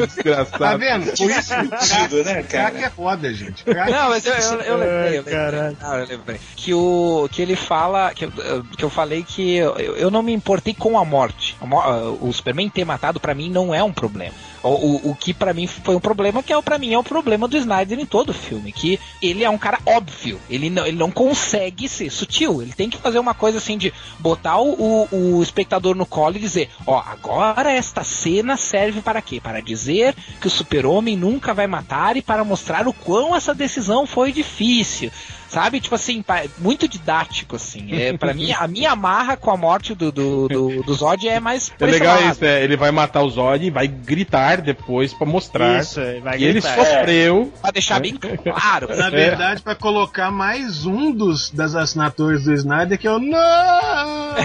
maconheiro Tá desgraçado. vendo? Por isso que sentido, né, crack cara? é foda, gente. Crack Não, mas eu, eu, eu lembrei, eu lembrei. Não, eu lembrei. Que, o, que ele fala, que, eu- que eu falei que eu, eu não me importei com a morte. A mo- O Superman ter matado pra mim não é um problema. O, o, o que pra mim foi um problema, que é, pra mim é o problema do Snyder em todo o filme. Que ele é um cara óbvio. Ele não, ele não consegue ser sutil. Ele tem que fazer uma coisa assim de botar o, o, o espectador no colo e dizer: Ó, agora esta cena serve para quê? Para dizer que o super-homem nunca vai matar e para mostrar o quão essa decisão foi difícil. Sabe? Tipo assim, muito didático, assim. É, pra mim, a minha amarra com a morte do, do, do, do Zod é mais. É legal isso, é, ele vai matar o Zod e vai gritar depois pra mostrar Isso, vai que ele gritar. sofreu. Pra deixar bem claro. Na verdade, pra colocar mais um dos, das assinaturas do Snyder, que é o Não!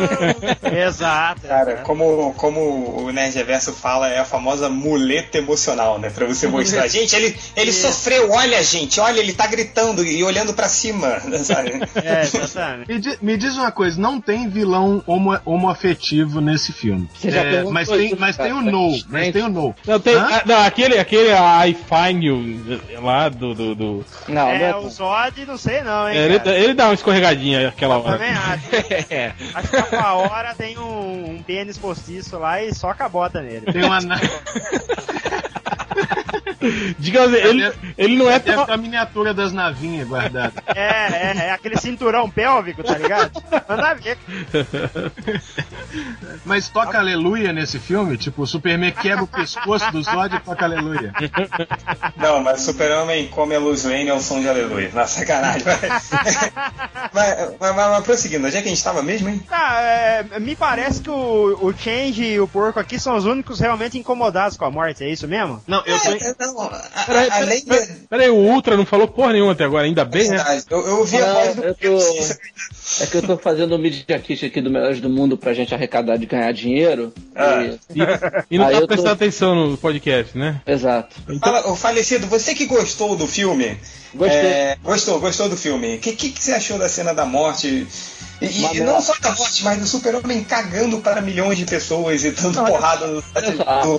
Exato. Cara, como, como o Nerd Reverso fala, é a famosa muleta emocional, né? Pra você mostrar. gente, ele, ele sofreu, olha, gente, olha, ele tá gritando e olhando pra cima, sabe? É, exatamente. Me, di- me diz uma coisa, não tem vilão homo, homoafetivo nesse filme. Você já É, mas, tem, isso, mas tem o. No, mas tem o No. Não, tem, Hã? ah, não, aquele, aquele I Find You lá do. do, do- Não, É, não o Zod, não sei não, hein, É, ele, ele dá uma escorregadinha aquela hora. Também acho. É. Acho que a hora tem um, um pênis postiço lá e só cabota nele. Tem uma Digamos, ele, ele não é tão. a miniatura das navinhas guardada. É, é, é aquele cinturão pélvico, tá ligado? Manda ver. Mas toca aleluia nesse filme? Tipo, o Superman quebra o pescoço do Zod e toca aleluia. Não, mas Super-Homem come a Luz Wayne ao som de aleluia. Na sacanagem. mas, mas, mas, mas prosseguindo, onde é que a gente tava mesmo, hein? Tá, é, me parece que o, o Change e o Porco aqui são os únicos realmente incomodados com a morte, é isso mesmo? Não, eu tô. É, não, a- a- Peraí, além peraí, de. peraí, o Ultra não falou porra nenhuma até agora, ainda bem, né? Eu, eu ouvi a voz do eu tô- É que eu tô fazendo o Media Kit aqui do Melhores do Mundo pra gente arrecadar de ganhar dinheiro. Ah. E- E, e não tá eu tô- prestando atenção no podcast, né? Exato. Fala, ô, falecido, você que gostou do filme. Gostei. é, gostou, gostou do filme. O que, que, que você achou da cena da morte? E, e não merda. só da morte, mas do super-homem cagando para milhões de pessoas e dando Não, porrada só. do lado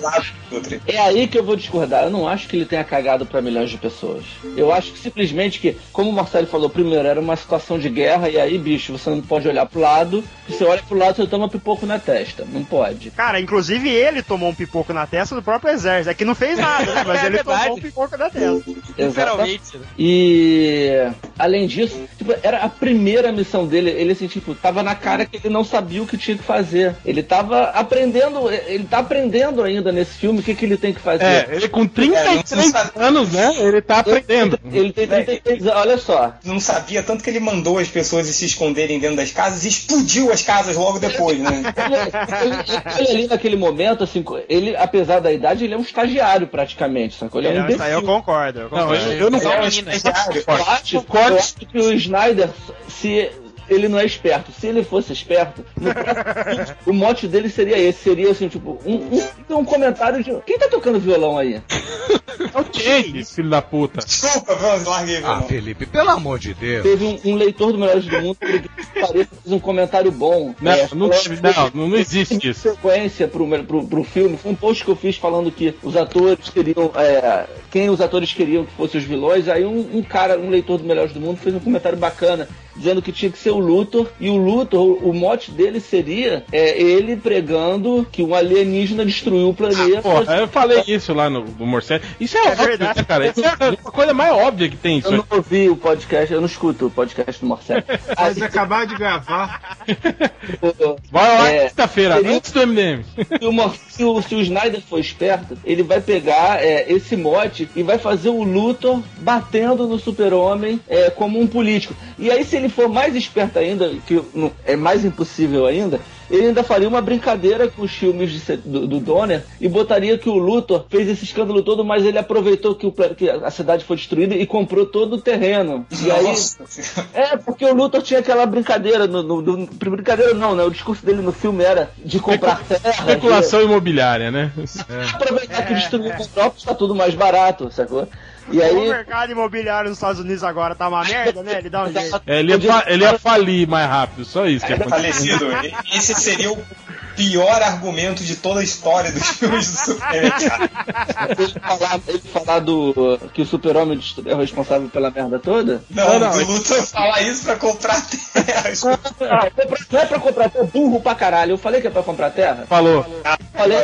do outro. É aí que eu vou discordar. Eu não acho que ele tenha cagado pra milhões de pessoas. Eu acho que simplesmente que, como o Marcelo falou primeiro, era uma situação de guerra e aí, bicho, você não pode olhar pro lado. Você olha pro lado, você toma pipoco na testa. Não pode. Cara, inclusive ele tomou um pipoco na testa do próprio exército. É que não fez nada, né? Mas É ele verdade. tomou um pipoco na testa. Literalmente. né? E além disso, tipo, era a primeira missão dele. Ele, assim, tipo, tava na cara que ele não sabia o que tinha que fazer. Ele tava aprendendo, ele tá aprendendo ainda nesse filme o que, que ele tem que fazer. É, ele com 33 É, não anos, né? Ele tá aprendendo. Ele tem 33 anos, olha só. Não sabia, tanto que ele mandou as pessoas se esconderem dentro das casas e explodiu as casas logo depois, né? Ele, ele- ele ali naquele momento, assim, ele, apesar da idade, ele é um estagiário praticamente, sacou? Ele é um Não, aí eu concordo. Eu Não, concordo. eu, eu não Ele é um gosto. estagiário. Eu acho, eu acho que o Snyder, se ele não é esperto, se ele fosse esperto, no próximo o mote dele seria esse, seria assim, tipo, um, um, um comentário de. Quem tá tocando violão aí? É o Change, filho da puta. Desculpa, vamos, larguei, Ah. Felipe, pelo amor de Deus. Teve um, um leitor do Melhores do Mundo que pareça fez um comentário bom. Não, é, não, falando- não, não existe isso. sequência pro, pro, pro filme. Foi um post que eu fiz falando que os atores queriam. é, quem os atores queriam que fossem os vilões. Aí um, um cara, um leitor do Melhores do Mundo, fez um comentário bacana. Dizendo que tinha que ser o Luthor, e o Luthor, o, mote dele seria é, ele pregando que um alienígena destruiu o planeta. Porra, eu falei isso lá no, no Morcego. Isso é, óbvio, verdade. né, cara? Isso é a coisa mais óbvia que tem isso. Eu não ouvi o podcast, eu não escuto o podcast do Marcelo. Mas acabar de gravar. Vai lá É, seria- antes do MDM. se, o, Mor- se o- se o Snyder for esperto, ele vai pegar é, esse mote e vai fazer o Luthor batendo no super-homem é, como um político. E aí, se ele for mais esperto ainda, que não- é mais impossível ainda, ele ainda faria uma brincadeira com os filmes de do, do Donner e botaria que o Luthor fez esse escândalo todo, mas ele aproveitou que, o que a cidade foi destruída e comprou todo o terreno. E aí, é, porque o Luthor tinha aquela brincadeira, no, no- no- brincadeira não, né? O discurso dele no filme era de comprar terra. Especulação imobiliária, né? de aproveitar que destruiu o Metrópolis, tá tudo mais barato, sacou? E O aí. mercado imobiliário nos Estados Unidos agora tá uma merda, né? Ele dá um jeito. É, ele, ia ele ia falir mais rápido, só isso que aconteceu. Falecido, esse seria o pior argumento de toda a história dos filmes do Superman, cara. Ele falar, ele falar do. que o super-homem é o responsável pela merda toda? Não, Não, não, do Luthor falar isso pra comprar terras. Ah, não é pra- é comprar terra, é burro pra caralho. Eu falei que é pra comprar terra? Falou. Falei.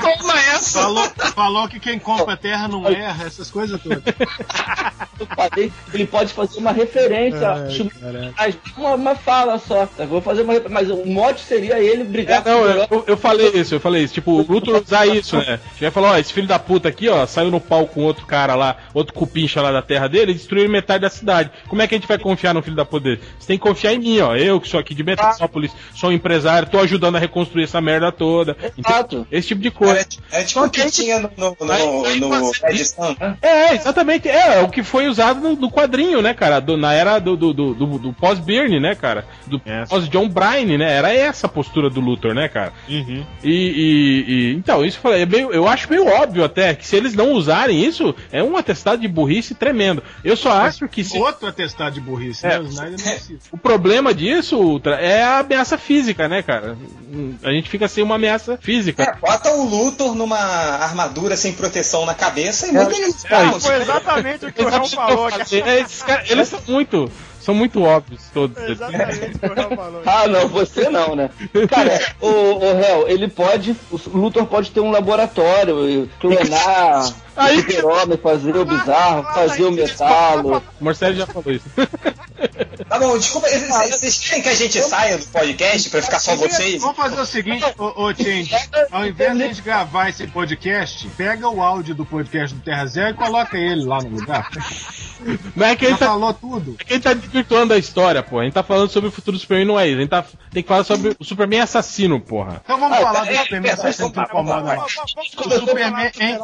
Toma essa! Falou, falou que quem compra terra não erra, essas coisas todas. Eu falei, ele pode fazer uma referência, acho, mas uma, uma fala só. tá? Vou fazer uma, mas o mote seria ele É, não, eu, eu- eu falei isso, eu falei isso. Tipo, o Luthor usar isso, né? Já falou, ó, esse filho da puta aqui, ó, saiu no pau com outro cara lá, outro cupincha lá da terra dele, destruiu metade da cidade. Como é que a gente vai confiar no filho da puta dele? Você tem que confiar em mim, ó. Eu que sou aqui de Metrópolis, sou um empresário, tô ajudando a reconstruir essa merda toda. Então, Exato. esse tipo de É, coisa. é tipo o que tinha no, no, no, no Red Sun. É, exatamente. É, o que foi usado no, no quadrinho, né, cara? Do- na era do, do, do, do- do pós-Byrne, né, cara? Do pós-John Bryan, né? Era essa a postura do Luthor, né, cara? E, e- e- então, isso eu falei, é meio, eu acho meio óbvio até que se eles não usarem isso, é um atestado de burrice tremendo. Eu só acho que se, Outro atestado de burrice, É. né? O Snyder não precisa. o problema disso, Ultra, é a ameaça física, né, cara? A gente fica sem uma ameaça física. É, bota o Luthor numa armadura sem proteção na cabeça e muda ele nos carros. Foi exatamente o que o eu falou, cara. É, esses caras, eles são muito. São muito óbvios todos. Exatamente o que o Real falou. Ah, não, você não, né? Cara, o, o Hel, ele pode. O Luthor pode ter um laboratório, e clonar Aí- o super-homem, fazer o bizarro, fazer o metalo. O Marcelo já falou isso. Tá bom, desculpa, vocês querem que a gente saia do podcast pra ficar só vocês? Vamos fazer o seguinte, ô, ô Change, ao invés de a gente gravar esse podcast, pega o áudio do podcast do Terra Zero e coloca ele lá no lugar. Não é que ele tá, falou tudo. é que ele tá desvirtuando a história, pô. A gente tá falando sobre o futuro do Superman, não é isso. A gente tá, tem que falar sobre o Superman assassino, porra. Então vamos Ah, falar do é, Superman, é, lá, vamos lá, incomodam. vai. O Superman, hein?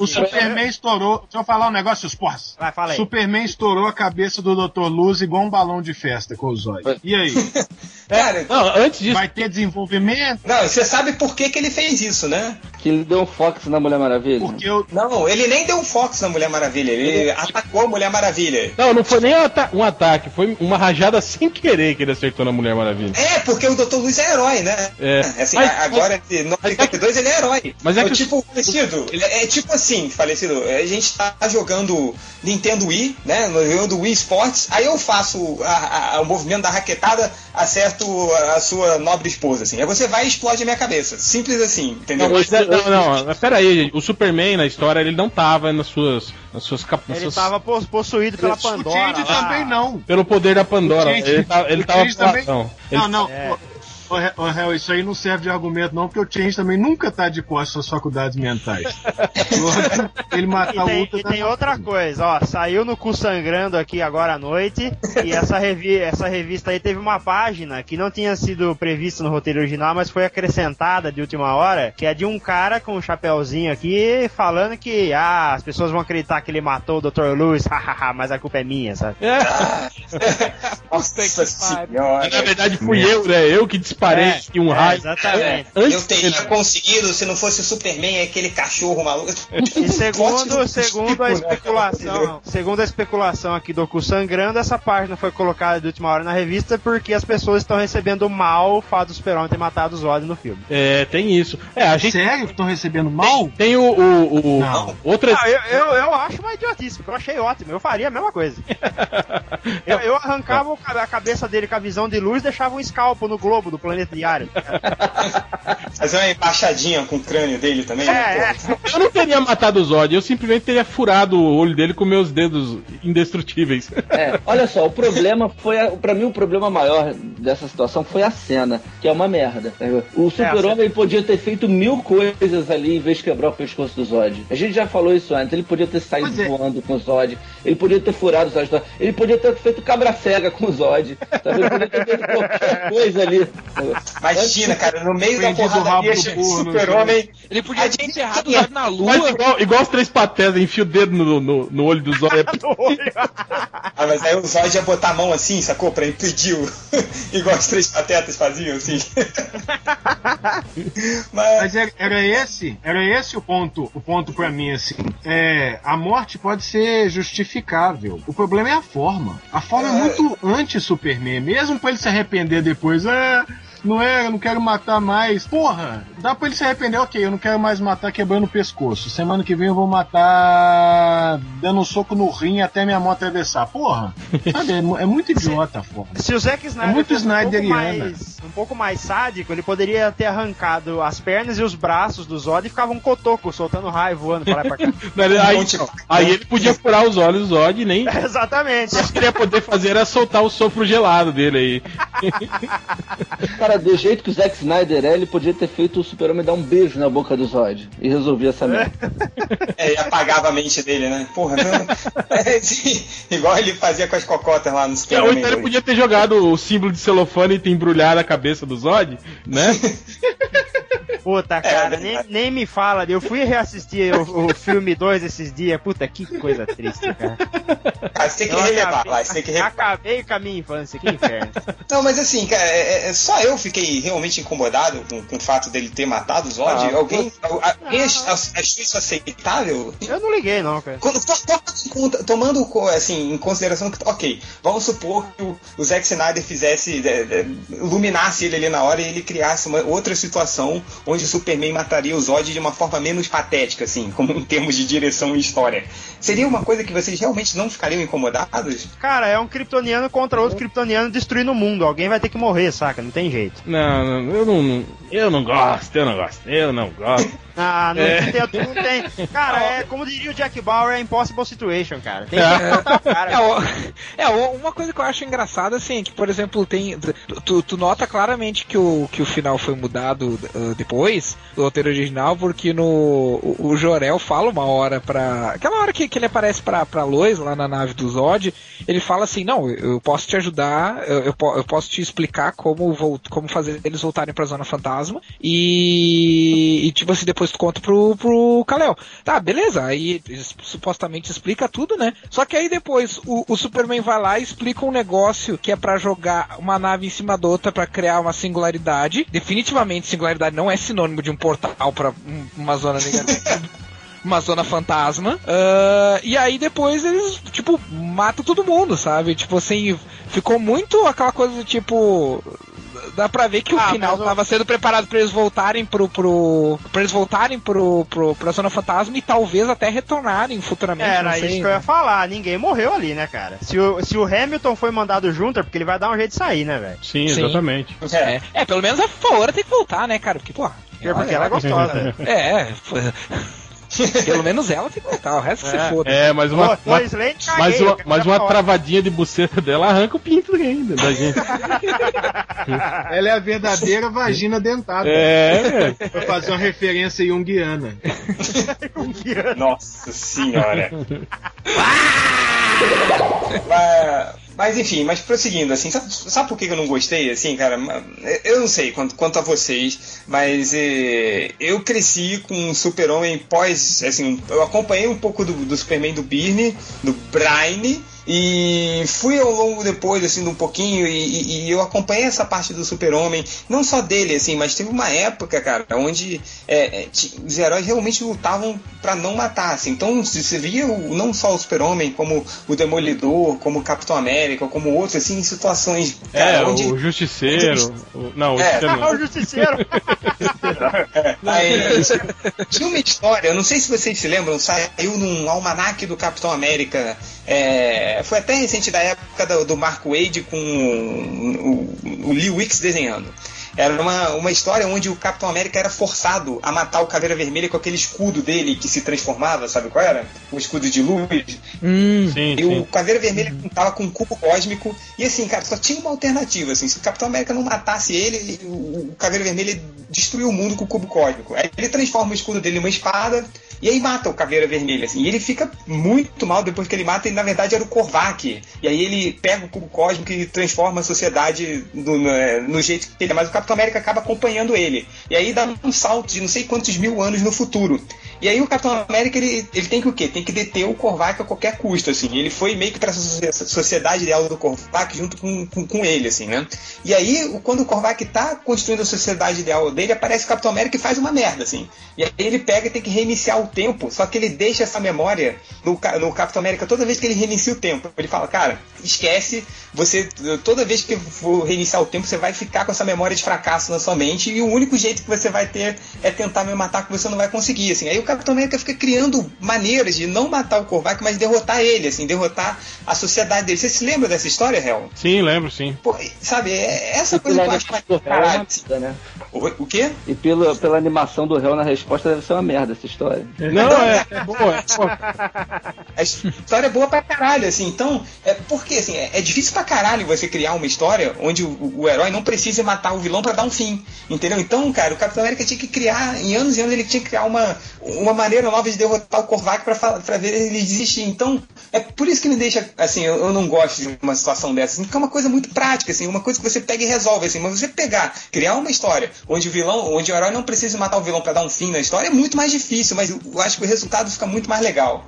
O Superman estourou. Deixa eu falar um negócio, os porras. Vai, fala aí. Superman estourou a cabeça do Dr. Luz igual um balão de festa com os olhos. E aí? Cara, Não, antes disso, Vai ter desenvolvimento? não, você sabe por que, que ele fez isso, né? Que ele deu um Fox na Mulher Maravilha. Porque eu. Não, ele nem deu um fox na Mulher Maravilha, ele atacou a Mulher Maravilha. não, não foi nem um, ata- um ataque, foi uma rajada sem querer que ele acertou na Mulher Maravilha. É, porque o Dr. Luz é herói, né? É. Assim, Mas- agora, de 92, ele é herói. Mas é é que- tipo, falecido, ele é tipo assim, falecido, a gente tá jogando Nintendo Wii, né? Jogando Wii Sports, aí eu faço a, a- o movimento da raquetada acerto a sua nobre esposa, assim. Aí você vai e explode a minha cabeça. Simples assim, entendeu? Não, mas é- não, não, mas pera aí, gente. O Superman na história ele não tava nas suas. Nas suas, cap- Ele suas- tava pos- possuído pela O Pandora. Change lá. também não. Pelo poder da Pandora. O ele, tá- ele o tava também- não, ele- Não, não. É. Ô, Hel- isso aí não serve de argumento, não, porque o Change também nunca tá de costas às faculdades mentais. Ele E matar o tem, Ultra e tá tem outra coisa, ó, saiu no cu sangrando aqui agora à noite, e essa, revi essa revista aí teve uma página que não tinha sido prevista no roteiro original, mas foi acrescentada de última hora, que é de um cara com um chapéuzinho aqui, falando que, ah, as pessoas vão acreditar que ele matou o Dr. Lewis, hahaha, mas a culpa é minha, sabe? Nossa pariu. senhora. Na verdade fui eu, né? Eu que disparei É, um é, raio. exatamente. Antes Eu teria conseguido se não fosse o Superman, aquele cachorro maluco. E segundo, segundo a especulação, segundo a especulação aqui do Cu Sangrando, essa página foi colocada de última hora na revista porque as pessoas estão recebendo mal o fato do Super-Homem ter matado os Zod no filme. É, tem isso. É, a gente Sério que estão recebendo mal? tem o. o, o Não. outra. Ah, eu, eu, eu acho uma idiotice, porque eu achei ótimo, eu faria a mesma coisa. Eu, eu arrancava a cabeça dele com a visão de luz e deixava um escalpo no globo do planeta diário. Fazer uma embaixadinha com o crânio dele também. né, É, é. pô? Eu não teria matado o Zod, eu simplesmente teria furado o olho dele com meus dedos indestrutíveis. É, olha só, o problema foi. A, pra mim, o problema maior dessa situação foi a cena, que é uma merda. O Super-Homem podia ter feito mil coisas ali em vez de quebrar o pescoço do Zod. A gente já falou isso antes. Ele podia ter saído Pois é. voando com o Zod. Ele podia ter furado o Zod. Ele podia ter feito cabra cega com o Zod. Sabe? Ele podia ter feito qualquer coisa ali. Imagina, cara, no meio da Prendido o porrada rabo do chega o super-homem. Ele podia ter enterrado o é? Na lua. Mas igual, igual os três patés, enfia o dedo no, no, no olho do Zod. Ah, mas aí o Zod ia botar a mão assim, sacou? Pra impedir o... Igual os três patetas faziam, assim. mas... Mas era, era esse, era esse o ponto, o ponto para mim assim. É, a morte pode ser justificável. O problema é a forma. A forma é, muito anti-Superman, mesmo pra ele se arrepender depois. É, não é, eu não quero matar mais. Porra, dá pra ele se arrepender, ok, eu não quero mais matar quebrando o pescoço. Semana que vem eu vou matar dando um soco no rim até minha moto atravessar. Porra, sabe, é, é muito idiota a forma. Se o Zack Snyder É muito fosse um pouco, Snyderiana. mais, um pouco mais sádico, ele poderia ter arrancado as pernas e os braços do Zod e ficava um cotoco soltando raio voando pra lá e pra cá. aí, aí ele podia furar os olhos do Zod e nem. Exatamente. O que ele ia poder fazer era soltar o sopro gelado dele aí. Cara, do jeito que o Zack Snyder é, ele podia ter feito o Super-Homem dar um beijo na boca do Zod e resolver essa merda. É, e apagava a mente dele, né? Porra, não... é, sim, igual ele fazia com as cocotas lá no Ou Super-Homem. então ele podia ter jogado o símbolo de celofane e ter embrulhado a cabeça do Zod, né? Puta, cara, É, nem, nem me fala. Eu fui reassistir o, o filme 2 esses dias. Puta, que coisa triste, cara. Você tem que Eu relevar acabei, lá, tem que relevar. acabei com a minha infância, que inferno. Não, mas assim, cara, é, é- só eu fiquei realmente incomodado com, com o fato dele ter matado o Zod. Ah, Alguém, alguém ach- ach- achou isso aceitável? Eu não liguei, não, cara. Quando, tomando assim, em consideração que, ok, vamos supor que o, o Zack Snyder fizesse, é, é, iluminasse ele ali na hora e ele criasse uma outra situação onde o Superman mataria o Zod de uma forma menos patética, assim, como em termos de direção e história. Seria uma coisa que vocês realmente não ficariam incomodados? Cara, é um kryptoniano contra outro kryptoniano destruindo o mundo. Alguém vai ter que morrer, saca? Não tem jeito. Não, não, eu não, não- eu não gosto, eu não gosto, eu não gosto. Ah, não, É. tem, não tem. Cara, é como diria o Jack Bauer, é impossible situation, cara. Tem que matar o cara. É, é, uma coisa que eu acho engraçada, assim, é que, por exemplo, tem. Tu, tu- nota claramente que o, que o final foi mudado uh, depois do roteiro original, porque no. O, o Jorel fala uma hora pra. Aquela hora que, que ele aparece pra, pra Lois lá na nave do Zod, ele fala assim: Não, eu, posso te ajudar, eu, eu, eu posso te explicar como, vol- como fazer eles voltarem pra Zona Fantasma. E, e, tipo assim, depois tu conta pro, pro Kalel. Tá, beleza. Aí supostamente explica tudo, né? Só que aí depois o, o Superman vai lá e explica um negócio que é pra jogar uma nave em cima da outra pra criar uma singularidade. Definitivamente, singularidade não é sinônimo de um portal pra um- uma zona negativa. Uma zona fantasma. Ah, e aí depois eles, tipo, matam todo mundo, sabe? Tipo assim, ficou muito aquela coisa do tipo. Dá pra ver que o Ah, final o- tava sendo preparado pra eles voltarem pro. pro pra eles voltarem pro, pro, pra Zona Fantasma e talvez até retornarem futuramente. Era não sei. isso que eu ia falar, ninguém morreu ali, né, cara? Se o, se o Hamilton foi mandado junto, é porque ele vai dar um jeito de sair, né, velho? Sim, Sim. exatamente. É. É, é, pelo menos a Fora tem que voltar, né, cara? Porque, porra. É porque ela é gostosa. né? É, foi- pelo menos ela tem que voltar, o resto se foda. É, mas uma, Pô, uma, caguei, mas uma, mas uma travadinha de buceta dela arranca o pinto ainda da gente. Ela é a verdadeira vagina dentada. É, Pra fazer uma referência junguiana. Nossa senhora. mas, mas, enfim, mas prosseguindo, assim, sabe, sabe por que eu não gostei, assim, cara? Eu não sei quanto, quanto a vocês, mas eh, eu cresci com um super-homem pós, assim, eu acompanhei um pouco do, do Superman do Byrne, do Brine, e fui ao longo depois, assim, de um pouquinho, e, e- e eu acompanhei essa parte do super-homem, não só dele, assim, mas teve uma época, cara, onde é, é, os heróis realmente lutavam pra não matar, assim. Então, você via o- não só o super-homem, como o Demolidor, como o Capitão América, como outros, assim, em situações, cara, é onde... o Justiceiro. o- não, o É, Justiceiro Ah, não. o justiceiro. Aí, tinha uma história, eu não sei se vocês se lembram, saiu num almanaque do Capitão América. É, foi até recente da época do, do Mark Wade com o, o, o Lee Wicks desenhando. Era uma, uma história onde o Capitão América era forçado a matar o Caveira Vermelha com aquele escudo dele que se transformava, sabe qual era? O escudo de luz. Hum, Sim, E o sim. Caveira Vermelha tava com um cubo cósmico. E assim, cara, só tinha uma alternativa. Assim, se o Capitão América não matasse ele, o o Caveira Vermelha destruiu o mundo com o cubo cósmico. Aí ele transforma o escudo dele em uma espada. E aí mata o Caveira Vermelha, assim. E ele fica muito mal depois que ele mata. E na verdade era o Korvac. E aí ele pega o cubo cósmico e transforma a sociedade no, no, no jeito que ele é. Mas o Capitão América acaba acompanhando ele. E aí dá um salto de não sei quantos mil anos no futuro. E aí o Capitão América, ele, ele tem que o quê? Tem que deter o Korvac a qualquer custo, assim. Ele foi meio que pra essa sociedade ideal do Korvac junto com, com, com ele, assim, né? E aí, quando o Korvac tá construindo a sociedade ideal dele, aparece o Capitão América e faz uma merda, assim. E aí ele pega e tem que reiniciar o tempo, só que ele deixa essa memória no, no Capitão América toda vez que ele reinicia o tempo. Ele fala, cara, esquece, você, toda vez que for reiniciar o tempo, você vai ficar com essa memória de fracasso na sua mente e o único jeito que você vai ter é tentar me matar que você não vai conseguir, assim. Aí o Capitão América fica criando maneiras de não matar o Korvac, mas derrotar ele, assim, derrotar a sociedade dele. Você se lembra dessa história, Hel? Sim, lembro, sim. Pô, sabe, é essa E coisa que eu acho mais é né? O, o quê? E pela, pela animação do réu na resposta deve ser uma merda essa história. Não, é, é boa, é boa. A história é boa pra caralho, assim. Então, é porque assim, é, é difícil pra caralho você criar uma história onde o, o herói não precisa matar o vilão pra dar um fim. Entendeu? Então, cara, o Capitão América tinha que criar, em anos e anos, ele tinha que criar uma, uma maneira nova de derrotar o Korvac pra ver ele desistir. Então, é por isso que me deixa, assim, eu, eu não gosto de uma situação dessa, assim, porque é uma coisa muito prática, assim, uma coisa que você pega e resolve, assim, mas você pegar, criar uma história onde o vilão, onde o herói não precisa matar o vilão pra dar um fim na história é muito mais difícil, mas eu, acho que o resultado fica muito mais legal.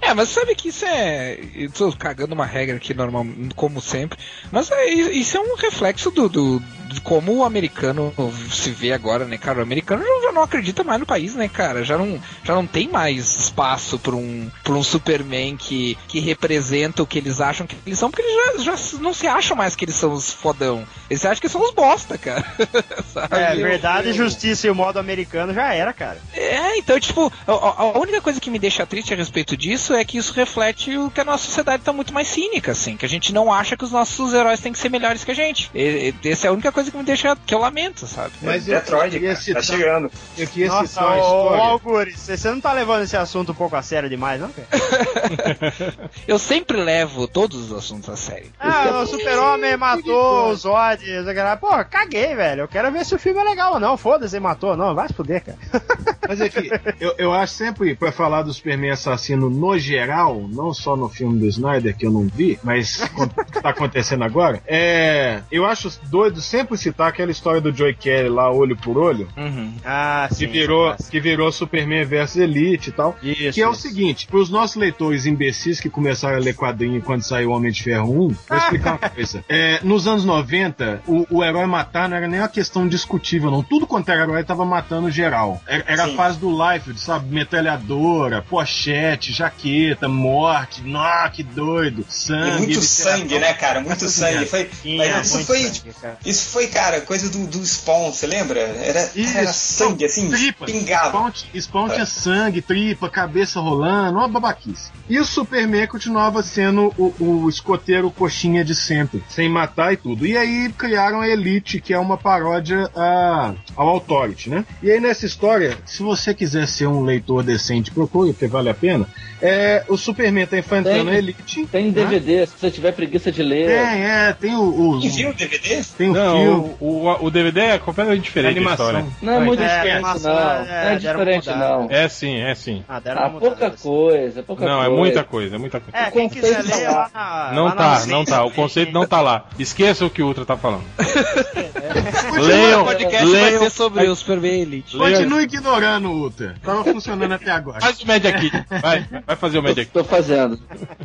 É, mas sabe que isso é. Eu tô cagando uma regra aqui normal, como sempre. Mas é, isso é um reflexo do, do- como o americano se vê agora, né, cara? O americano já, não acredita mais no país, né, cara? Já não, já não tem mais espaço pra um, pra um Superman que, que representa o que eles acham que eles são, porque eles já, já não se acham mais que eles são os fodão. Eles acham que são os bosta, cara. É, verdade, justiça e o modo americano já era, cara. É, então, tipo, a, a- a única coisa que me deixa triste a respeito disso é que isso reflete o que a nossa sociedade tá muito mais cínica, assim, que a gente não acha que os nossos heróis têm que ser melhores que a gente. E, e- essa é a única coisa que me deixa, que eu lamento, sabe? Mas eu Detroit, queria cara, citar, tá chegando. eu queria Nossa, citar uma ô, ô, história. Algures, você não tá levando esse assunto um pouco a sério demais, não, cara? Eu sempre levo todos os assuntos a sério. Ah, o super-homem matou os Zod, pô, caguei, velho. Eu quero ver se o filme é legal ou não. Foda-se, ele matou ou não. Vai se fuder, cara. Mas é que eu, eu acho sempre, pra falar do Superman assassino no geral, não só no filme do Snyder, que eu não vi, mas o que tá acontecendo agora, é. Eu acho doido sempre citar aquela história do Joy Kelly lá, olho por olho, Uhum. Ah, que sim. virou, sim. que virou Superman vs Elite e tal. Isso, que é o isso. seguinte, para os nossos leitores imbecis que começaram a ler quadrinho quando saiu Homem de Ferro 1, vou explicar uma coisa. É, nos anos 90, o, o herói matar não era nem uma questão discutível, não. Tudo quanto era herói tava matando geral. Era, era a Sim. fase do Life, sabe? Metralhadora, pochete, jaqueta, morte. Nó, que doido. E Sangue. muito visceração. sangue, né, cara? Muito sangue. Foi, Tinha mas isso muito foi, sangue, cara. isso foi, cara, coisa do, do Spawn, você lembra? Era, era sangue, assim, tripa. pingava. Spawn, Spawn tinha sangue, tripa, cabeça rolando, uma babaquice. E o Superman continuava sendo o, o escoteiro coxinha de sempre, sem matar e tudo. E aí criaram a Elite, que é uma paródia a, ao Authority, né? E aí nessa história, se você quiser ser um leitor decente, procure, porque vale a pena. É, o Superman tá enfrentando Tem. a Elite. Tem DVD, se você tiver preguiça de ler. Tem, é, tem o, o, E viu o DVD? tem o Não, filme. o, o, o DVD é completamente diferente da história. Não é muito É, diferente, animação, não. é, Não é deram diferente, mudada. não. É sim, é sim. Ah, deram Ah, pouca coisa, pouca Não, coisa. é muita coisa, é muita coisa. É, quem conceito quiser ler tá lá na. Não lá tá, não tá. O conceito não tá lá. Esqueça o que o Ultra tá falando. O Leiam, podcast vai leiam. ser sobre o Superman Elite. Continue ignorando o Ultra. Tava funcionando até agora. Faz o Media Kit. Vai, vai fazer o Media Kit. Tô fazendo.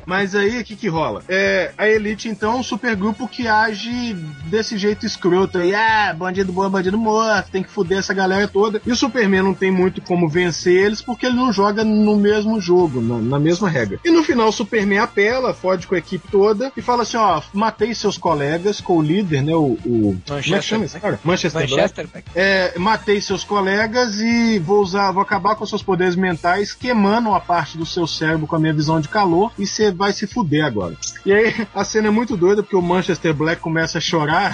Mas aí, o que que rola? É, a Elite, então, é um supergrupo que age desse jeito escroto aí. Ah, bandido bom, bandido morto, tem que fuder essa galera toda. E o Superman não tem muito como vencer eles porque ele não joga no mesmo jogo, na, na mesma regra. E no final, o Superman apela, fode com a equipe toda e fala assim: ó, matei seus colegas com o líder, né? O. o como é que chama esse cara? Manchester, Black. Manchester, É, matei seus colegas e vou usar, vou acabar com seus poderes mentais, queimando uma parte do seu cérebro com a minha visão de calor e você vai se fuder agora. E aí a cena é muito doida porque o Manchester Black começa a chorar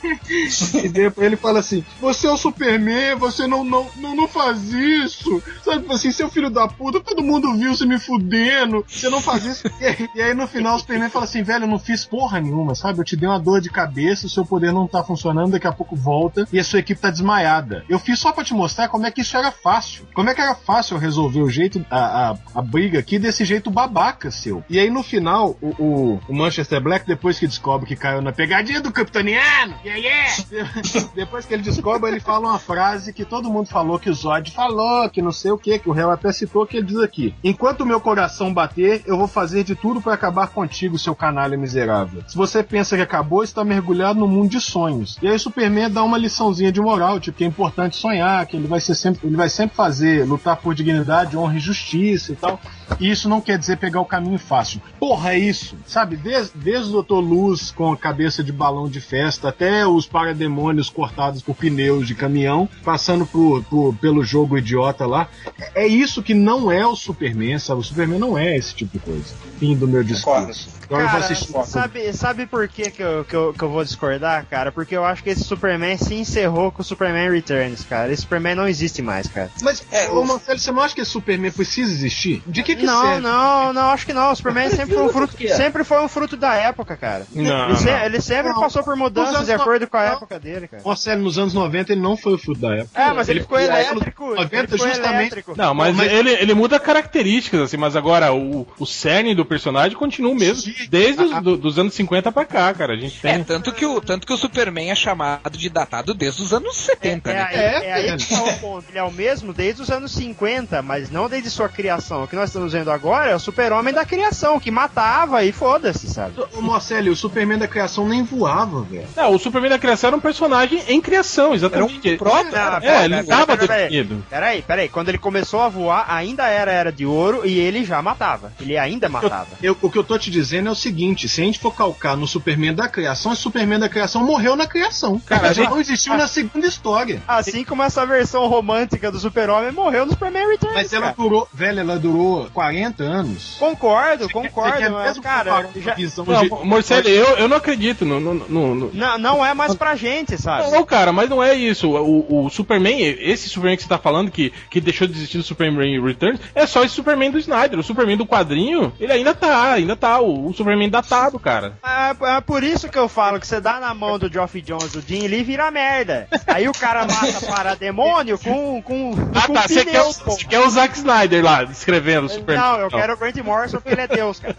e depois ele fala assim: Você é o Superman, você não, não, não, não faz isso. Sabe assim, seu filho da puta, todo mundo viu você me fudendo, você não faz isso. E aí, e aí no final o Superman fala assim: Velho, eu não fiz porra nenhuma, sabe? Eu te dei uma dor de cabeça, o seu poder não tá funcionando, daqui a pouco volta e a sua equipe tá desmaiada. Eu fiz só pra te mostrar como é que isso era fácil. Como é que era fácil resolver o jeito, a, a, a briga aqui desse jeito babaca seu. E aí no final, o, o, o Manchester Black, depois que descobre que caiu na pegadinha do Kryptoniano, yeah, yeah! depois que ele descobre, ele fala uma frase que todo mundo falou, que o Zod falou, que não sei o que, que o réu até citou, que ele diz aqui: Enquanto meu coração bater, eu vou fazer de tudo pra acabar contigo, seu canalha miserável. Se você pensa que acabou, está mergulhado no mundo de sonhos. E aí Superman dá uma liçãozinha de moral, tipo, que é importante sonhar, que ele vai ser sempre, ele vai sempre fazer, lutar por dignidade, honra e justiça e tal. E isso não quer dizer pegar o caminho fácil. Porra, é isso. Sabe, desde, desde o Dr. Luz com a cabeça de balão de festa até os parademônios cortados por pneus de caminhão, passando por, por- pelo jogo idiota lá. É isso que não é o Superman, sabe? O Superman não é esse tipo de coisa. Fim do meu discurso. Agora eu vou Cara, assistir. sabe, sabe por que, que, eu, que, eu, que eu vou discordar, cara? Porque eu acho que esse Superman se encerrou com o Superman Returns, cara. Esse Superman não existe mais, cara. Mas, É, ô o- Marcelo, você não acha que esse Superman precisa existir? De que que não, serve? não, não, acho que não. O Superman sempre foi um fruto, quê? sempre foi um fruto da época, cara. Não, ele, se- não. ele sempre Não. passou por mudanças de acordo com a não. época dele, cara. Marcelo, nos anos 90 ele não foi o fruto da época. É, mas ele, ficou ele- elétrico. Ele 90 ficou justamente- elétrico. Não, mas, Mas- Ele, ele muda características, assim, mas agora o, o cerne do personagem continua o mesmo. Sim. Desde os Ah, do- dos anos 50 pra cá, cara. A gente É, tem. tanto que, o, tanto que o Superman é chamado de datado desde os anos 70, É, né? aí, É, é aí que tá o ponto. Ele é o mesmo desde os anos 50, mas não desde sua criação. O que nós estamos vendo agora é o super-homem da criação, que matava e foda-se, sabe? Ô, Marcelo, o Superman da criação nem voava, velho. Não, o Superman da criação era um personagem em criação, exatamente. Era um proto- Não, É, ele não pera, tava pera, pera, definido. Peraí, peraí. Quando ele começou a voar, ainda era Era de Ouro e ele já matava. Ele ainda matava. Eu- o que eu tô te dizendo é o seguinte: se a gente for calcar no Superman da criação, esse Superman da criação morreu na criação. Cara, já gente- não existiu na segunda história. Assim como essa versão romântica do Super-Homem morreu no Superman Returns. Mas ela cara. durou, velho, ela durou 40 anos. Concordo, Você concordo, quer mas, cara, já- visão Não, de- Morcelli, eu, eu não acredito no. no, no- no- não, não é mais pra gente, sabe? Não, cara, mas não é isso. O, o Superman, esse Superman que você tá falando, que, que deixou de existir do Superman Returns, é só esse Superman do Snyder. O Superman do quadrinho, ele ainda tá, ainda tá. O, o Superman datado, cara. É, é por isso que eu falo que você dá na mão do Geoff Jones, do Jim Lee, vira merda. Aí o cara mata para demônio com, com, Ah, com tá. Você quer, o- quer o Zack Snyder lá, escrevendo o Superman. Não, eu quero o Grant Morrison porque ele é Deus, cara.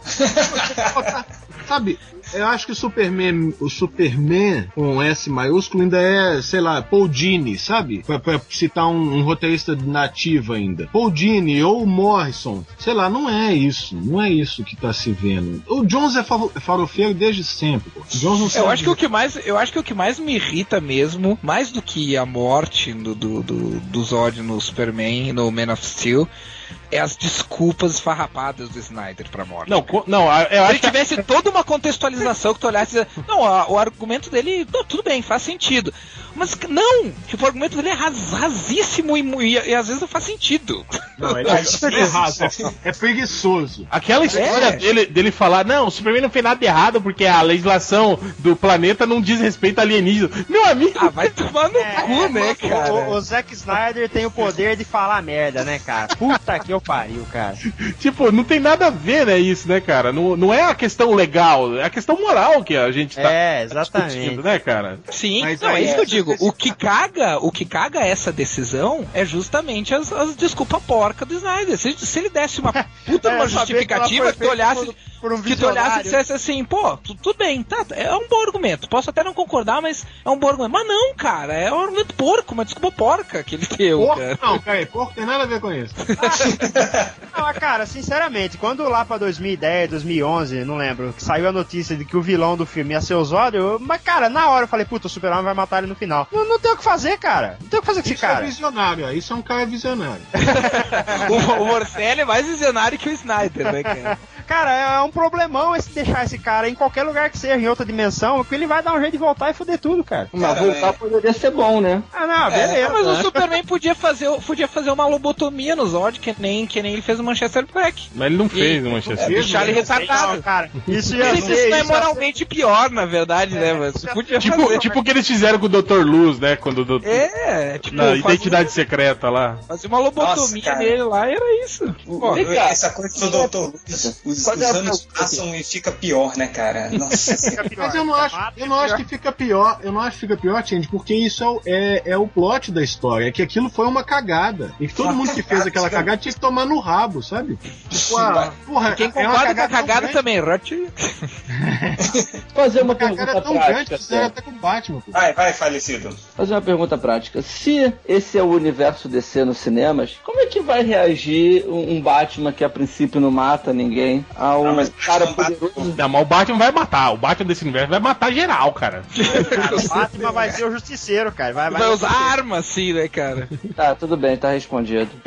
Sabe, eu acho que o Superman, o Superman com S maiúsculo ainda é, sei lá, Paul Dini, sabe? Pra, pra citar um, um roteirista nativo ainda. Paul Dini ou Morrison. Sei lá, não é isso. Não é isso que tá se vendo. O Jones é faro- farofeiro desde sempre. Pô. O Jones não sabe Eu acho que o que mais, eu acho que o que mais me irrita mesmo, mais do que a morte do, do, do, do Zod no Superman e no Man of Steel, é as desculpas farrapadas do Snyder pra morte. Não, não, eu Se acho ele que tivesse toda uma legislação que tu olhasse e não, o argumento dele, não, tudo bem, faz sentido. Mas não, tipo, o argumento dele é ras- rasíssimo e, e, e às vezes não faz sentido. Não, Mas é isso- errado. É preguiçoso. Aquela história É. dele, dele falar, não, o Superman não fez nada errado porque a legislação do planeta não diz respeito a alienígena. Meu amigo, Ah, vai tomar no É, cu, né, o- cara? O, o Zack Snyder tem o poder de falar merda, né, cara? Puta que eu pariu, cara. tipo, não tem nada a ver, né, isso, né, cara? Não, não é a questão legal, é a questão moral que a gente tá É, discutindo, exatamente. né, cara? Sim, Mas não, é isso que eu essa digo. O que caga, o que caga essa decisão é justamente as, as desculpas porca do Snyder. Se, se ele desse uma puta É, uma justificativa que que olhasse, feita por- um que tu olhasse e dissesse assim, pô, tu- tudo bem, tá, é um bom argumento. Posso até não concordar, mas é um bom argumento. Mas não, cara, é um argumento porco, uma desculpa porca que ele deu, Porco, cara. não, cara, porco tem nada a ver com isso. Não, mas, cara, sinceramente, quando lá pra 2010, 2011, não lembro, que saiu a notícia de que o vilão do filme ia ser o eu- mas, cara, na hora eu falei, puta, o Superman vai matar ele no final. Não, não tem o que fazer, cara. Não tem o que fazer com esse Isso é cara. visionário, ó. isso é um cara visionário. o, o Morcelli é mais visionário que o Snyder, né, cara? Cara, é um problemão esse deixar esse cara em qualquer lugar que seja, em outra dimensão, porque ele vai dar um jeito de voltar e foder tudo, cara. Mas Cara, voltar é. poderia ser bom, né? Ah, não, beleza. Mas o Superman podia fazer, podia fazer uma lobotomia no Zod, que nem, que nem ele fez no Manchester Black. Mas ele não fez o Manchester. fez, Deixar ele né? retardado. Não, cara, isso ia não ser. isso é isso ia ser- moralmente pior, na verdade, né? Mas podia Tipo, fazer. tipo o que eles fizeram com o Dr. Luz, né? Quando o Dr. É, tipo, Na identidade secreta lá. fazer uma lobotomia Nossa, nele lá e era isso. Pô, Vem cá. essa coisa do Doutor Luz, os, Qual os é a anos passam e fica pior, né, cara? Nossa. Mas eu não acho, eu não acho que fica pior, eu não acho que fica pior, Change, porque isso é, o- é, é o plot da história, é que aquilo foi uma cagada. E que todo Uma mundo que fez aquela cagada tinha que tomar no rabo, sabe? Tipo, ah, porra, Quem é uma concorda com a tão cagada grande, também, Rut. Fazer uma pergunta tão grande prática. que fizeram até com o Batman. pô. Vai, vai, falecido. Fazer uma pergunta prática. Se esse é o universo DC nos cinemas, como é que vai reagir um Batman que a princípio não mata ninguém ao Ah, mas cara poderoso? Não, mas o Batman vai matar. O Batman desse universo vai matar geral, cara. Cara, o Batman vai ser o justiceiro, cara. Vai, vai, Vai usar arma assim, né, cara? Tá, tudo bem, tá respondido.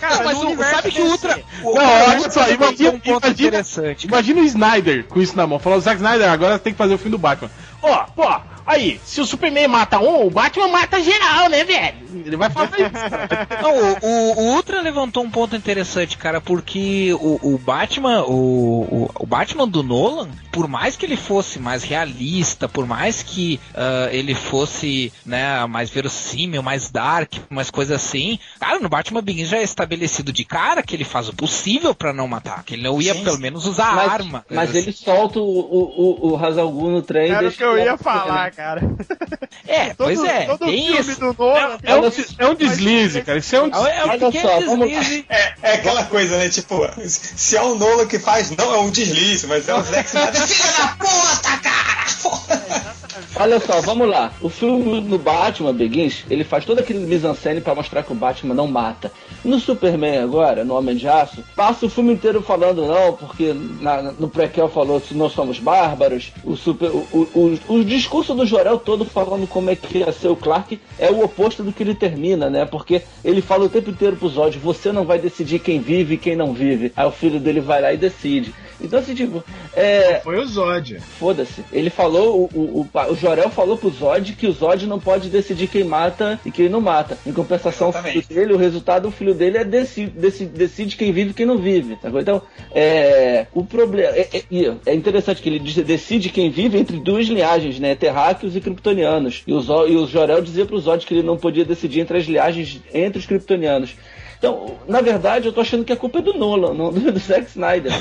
Cara, Não, mas o- universo sabe que o Ultra. O, Não, o olha só, imagina- um ponto imagina- interessante. Imagina o Snyder com isso na mão. Falou, Zack Snyder, agora tem que fazer o fim do Batman. Ó, pô, aí, se o Superman mata um, o Batman mata geral, né, velho? Ele vai fazer isso. Não, o, o- o Ultra levantou um ponto interessante, cara, porque o, o Batman, o, o, o Batman do Nolan, por mais que ele fosse mais realista, por mais que ah, ele fosse, né, mais verossímil, mais dark, mais coisa assim, cara, no Batman Begins já é estabelecido de cara que ele faz o possível pra não matar, que ele não ia Sim, pelo menos usar Mas, arma. mas assim. ele solta o, o, o, o Hazalgu no trem Era o que eu ia lá cara. É, Todo, pois é, todo tem filme isso. do Nolan É um, Olha- des- é um deslize, cara. Isso é um É, é um Olha pequeno só, vamos- deslize. É, é aquela coisa, né? Tipo, se é o Nolan que faz, não é um deslize, mas é o Zack Snyder. Filha da puta, cara! Olha só, vamos lá. O filme no Batman Begins, ele faz todo aquele mise-en-scène pra mostrar que o Batman não mata. No Superman agora, no Homem de Aço, passa o filme inteiro falando não, porque na- no prequel falou que nós somos bárbaros. O, super, o, o, o, o discurso do Jorel todo falando como é que ia ser o Clark é o oposto do que ele termina, né? Porque ele fala o tempo inteiro pro Zod, você não vai decidir quem vive e quem não vive. Aí o filho dele vai lá e decide. Então, assim, tipo, é, Foi o Zod. Foda-se. Ele falou, o, o, o, o Jorel falou pro Zod que o Zod não pode decidir quem mata e quem não mata. Em compensação, o dele, o resultado do filho dele é decide, decide, decide quem vive e quem não vive. sacou? Então, é, o problema. É, é- é interessante que ele decide quem vive entre duas linhagens, né? Terráqueos e kryptonianos. E o, Zo, e o Jorel dizia pro Zod que ele não podia decidir entre as linhagens entre os kryptonianos. Então, na verdade, eu tô achando que a culpa é do Nolan, não do, do Zack Snyder.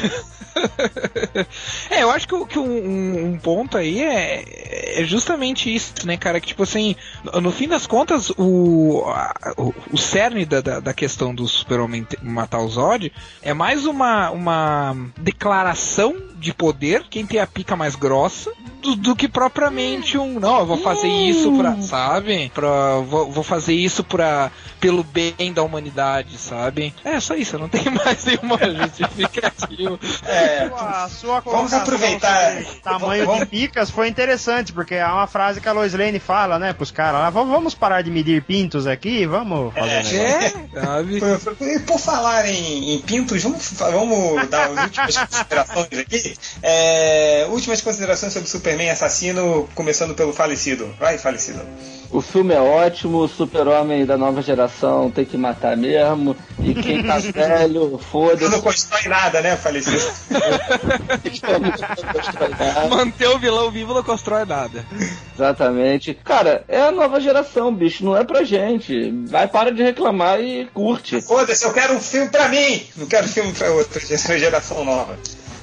É, eu acho que, que um, um ponto aí é, é justamente isso, né, cara? Que, tipo assim, no, fim das contas, o, a- o, o cerne da, da, da questão do Super-Homem matar o Zod é mais uma, uma declaração de poder, quem tem a pica mais grossa, do, do que propriamente um. Não, eu vou fazer isso pra. Sabe? Pra, vou, vou fazer isso pra, pelo bem da humanidade, sabe? É só isso, eu não tenho mais nenhuma justificativa. É, É, a sua vamos aproveitar. Tamanho Vamos- de picas foi interessante, porque é uma frase que a Lois Lane fala, né, pros caras lá. Vamos, parar de medir pintos aqui, vamos fazer um negócio. É, sabe? Por, por- e por falar em, em pintos, vamos, vamos dar as últimas considerações aqui. É, últimas considerações sobre Superman assassino, começando pelo falecido. Vai, falecido. O filme é ótimo, o super-homem da nova geração tem que matar mesmo. E quem tá velho, Não foda-se. constrói nada, né, falecido? Manter o vilão vivo não constrói nada. Exatamente. Cara, é a nova geração, bicho. Não é pra gente. Vai, para de reclamar e curte. Foda-se, eu quero um filme pra mim, não quero filme pra outra geração nova.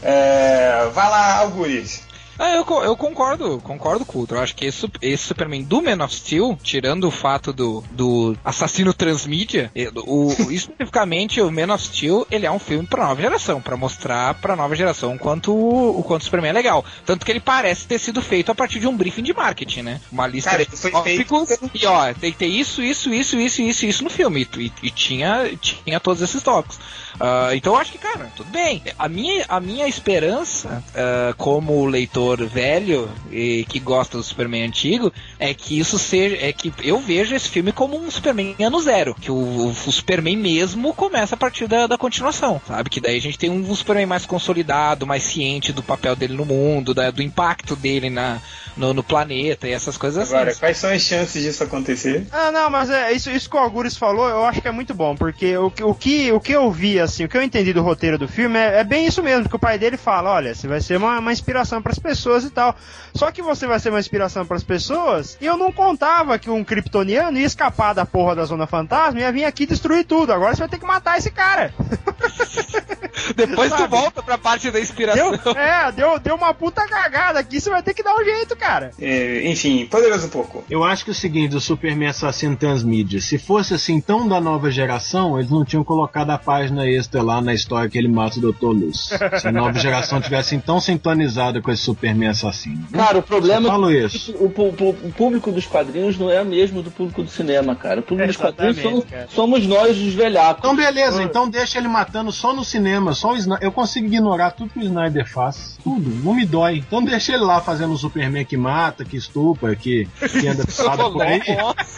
É, vai lá, Algures. Ah, eu, eu concordo, concordo com o. Eu acho que esse, esse Superman do Man of Steel, tirando o fato do, do assassino transmídia, o, especificamente o Man of Steel, ele é um filme pra nova geração, pra mostrar pra nova geração o quanto o, quanto o Superman é legal. Tanto que ele parece ter sido feito a partir de um briefing de marketing, né? Uma lista Cara, de tópicos feito- e ó, tem que ter isso, isso, isso, isso, isso, isso no filme. E, e tinha, tinha todos esses tópicos. Ah, então eu acho que, cara, tudo bem. A minha, a minha esperança, ah, como leitor velho e que gosta do Superman antigo, é que isso seja. É que eu vejo esse filme como um Superman ano zero. Que o, o Superman mesmo começa a partir da, da continuação, sabe? Que daí a gente tem um Superman mais consolidado, mais ciente do papel dele no mundo, da- do impacto dele na, no, no planeta e essas coisas Agora, assim. quais são as chances disso acontecer? Ah, não, mas é isso, isso que o Algures falou, eu acho que é muito bom, porque o, que- o, que, o que eu vi, assim, o que eu entendi do roteiro do filme é, é bem isso mesmo, que o pai dele fala, olha, você vai ser uma, uma inspiração pras pessoas e tal. Só que você vai ser uma inspiração pras pessoas, e eu não contava que um kryptoniano ia escapar da porra da Zona Fantasma e ia vir aqui destruir tudo. Agora você vai ter que matar esse cara. Depois tu sabe? volta pra parte da inspiração. Deu, é, deu, deu uma puta cagada aqui, você vai ter que dar um jeito, cara. É, enfim, poderoso um pouco. Eu acho que é o seguinte, o Superman assassino transmídia, se fosse assim tão da nova geração, eles não tinham colocado a página extra lá na história que ele mata o Dr. Luz. Se a nova geração tivesse tão sintonizada com esse Superman assassino. Cara, o problema falo é isso. que o, pu- pu- o público dos quadrinhos não é o mesmo do público do cinema, cara. O público dos quadrinhos somos, somos nós, os velhacos. Então beleza, então deixa ele matando só no cinema, só o Snyder. Eu consigo ignorar tudo que o Snyder faz. Tudo, não me dói. Então deixa ele lá fazendo o Superman que mata, que estupra, que, que anda pisado por aí.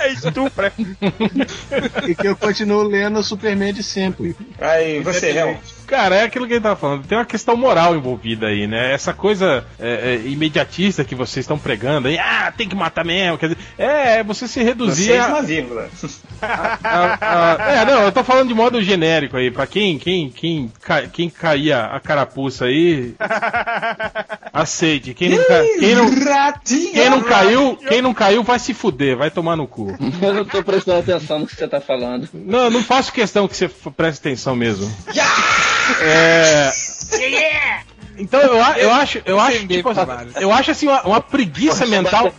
É estupra. e que eu continuo lendo o Superman de sempre. Aí, você, Hel. Cara, é aquilo que ele tava falando. Tem uma questão moral envolvida aí, né? Essa coisa é, é, imediatista que vocês estão pregando aí, ah, tem que matar mesmo. Quer dizer, é, você se reduzir Vocês, a, uma vírgula. a- a- É, não, eu tô falando de modo genérico aí. Pra quem, quem, quem, ca- quem caía a carapuça aí, aceite. Quem não, ca- quem não, Ratinho! quem não caiu, quem não caiu vai se fuder, vai tomar no cu. Eu não tô prestando atenção no que você tá falando. Não, não faço questão que você preste atenção mesmo. É. Então eu, a- eu acho, eu acho, tipo, assim, eu acho assim uma, uma preguiça mental,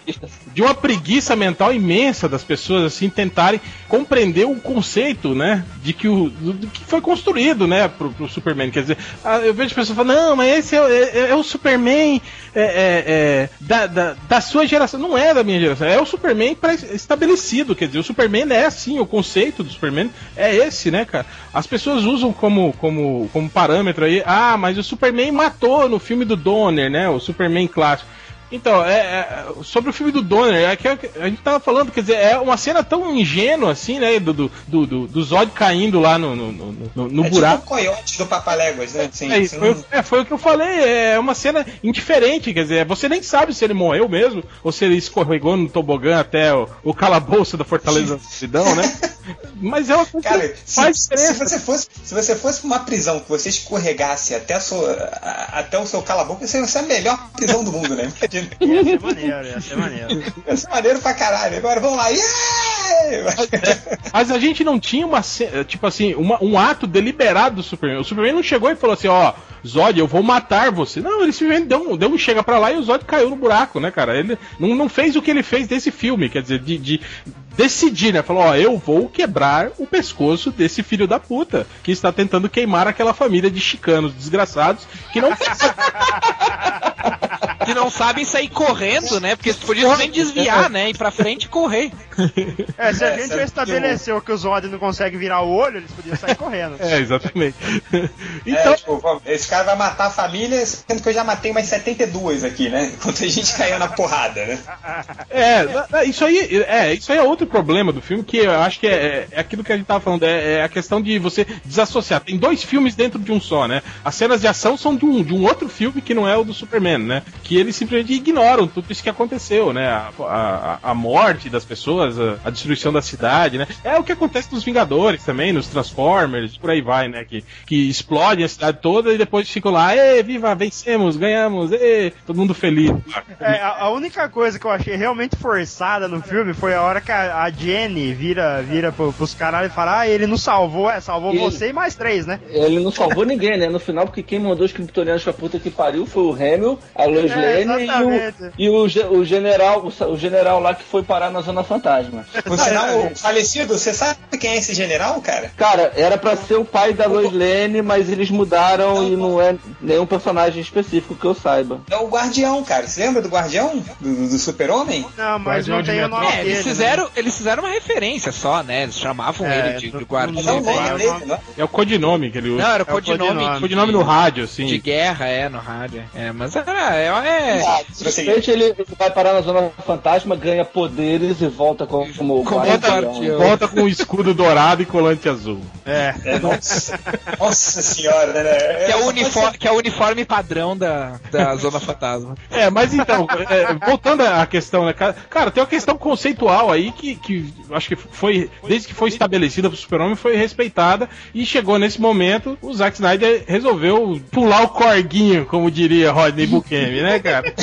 de uma preguiça mental imensa das pessoas assim tentarem compreender o conceito, né, de que o do, que foi construído, né, pro, pro Superman. Quer dizer, eu vejo pessoas falando, não, mas esse é, o- é- é o Superman é, é, é, da, da, da sua geração. Não é da minha geração, é o Superman pré- estabelecido. Quer dizer, o Superman é assim, o conceito do Superman é esse, né, cara? As pessoas usam como, como, como parâmetro aí, ah, mas o Superman matou no filme do Donner, né? O Superman clássico. Então, é, é, sobre o filme do Donner, é que a gente tava falando, quer dizer, é uma cena tão ingênua assim, né? Do, do, do, do, Zod caindo lá no, no, no, no- é buraco. tipo o coiote do Papaléguas, né? Assim, É, você foi, não- é, foi o que eu falei, é uma cena indiferente, quer dizer, você nem sabe se ele morreu mesmo, ou se ele escorregou no tobogã até o, o calabouço da Fortaleza da Cidão, né? Mas é uma coisa Cara, que se, faz se diferença. você fosse, se você fosse uma prisão que você escorregasse até, sua, até o seu calabouço, ia ser a melhor prisão do mundo, né? Imagina. Ia ser maneiro, ia ser maneiro. Ia ser maneiro pra caralho. Agora vamos lá. Yeah! Mas a gente não tinha uma, ce- tipo assim, uma- um ato deliberado do Superman. O Superman não chegou e falou assim, ó, Zod, eu vou matar você. Não, ele simplesmente deu um, deu um chega pra lá e o Zod caiu no buraco, né, cara? Ele não, não fez o que ele fez desse filme, quer dizer, de, de decidir, né? Falou, ó, eu vou quebrar o pescoço desse filho da puta que está tentando queimar aquela família de chicanos desgraçados que não que não sabem sair correndo, né? Porque você podia nem desviar, né? Ir pra frente e correr. É, se a É, gente já estabeleceu que o Zod não consegue virar o olho, eles podiam sair correndo. É, exatamente. É, Então, tipo, esse cara vai matar a família, sendo que eu já matei umas 72 aqui, né? Enquanto a gente caiu na porrada, né? É, na- isso aí é, isso aí é outro problema do filme, que eu acho que é, é aquilo que a gente tava falando, é, é a questão de você desassociar. Tem dois filmes dentro de um só, né? As cenas de ação são de um, de um outro filme que não é o do Superman, né? Que eles simplesmente ignoram tudo isso que aconteceu, né? A, a, a morte das pessoas, a, a destruição da cidade, né? É o que acontece nos Vingadores também, nos Transformers, por aí vai, né? Que, que explodem a cidade toda e depois ficam lá, ê, viva, vencemos, ganhamos, ê, todo mundo feliz. É, a, a única coisa que eu achei realmente forçada no filme foi a hora que a, a Jenny vira, vira pro, pros caras e fala: Ah, ele não salvou, é, salvou Ele- você e mais três, né? Ele não salvou ninguém, né? No final, porque quem mandou os criptonianos pra puta que pariu foi o Hamill, a Lois É, Lane e, exatamente. o, e o, o general, o, general lá que foi parar na Zona Fantasma. O general falecido, você sabe quem é esse general, cara? Cara, era pra ser o pai da Lois Lane, mas eles mudaram e não é nenhum personagem específico que eu saiba. É o Guardião, cara. Você lembra do Guardião? Do, do- Super-Homem? Não, mas Guardião não tem o nome É, dele. eles né? fizeram, eles fizeram uma referência só, né? Eles chamavam É, ele de, não- de é guardião. o nome é o dele, nome- não é? É o codinome que ele usa. Não, era o É o codinome. codinome. de- codinome no rádio, assim. De guerra, é, no rádio. É, mas era. É, é, Ah, repente ele ele vai parar na Zona Fantasma, ganha poderes e volta como, como Como guardião. Volta com um escudo dourado e colante azul. É. É, nossa, nossa senhora, né? que, é o uniforme, que é o uniforme padrão da, da Zona Fantasma. É, mas então, é, voltando à questão, né, cara, cara, tem uma questão conceitual aí que, que acho que foi, desde que foi estabelecida pro Super-Homem, foi respeitada e chegou nesse momento, o Zack Snyder resolveu pular o corguinho, como diria Rodney Bukemi, né, cara?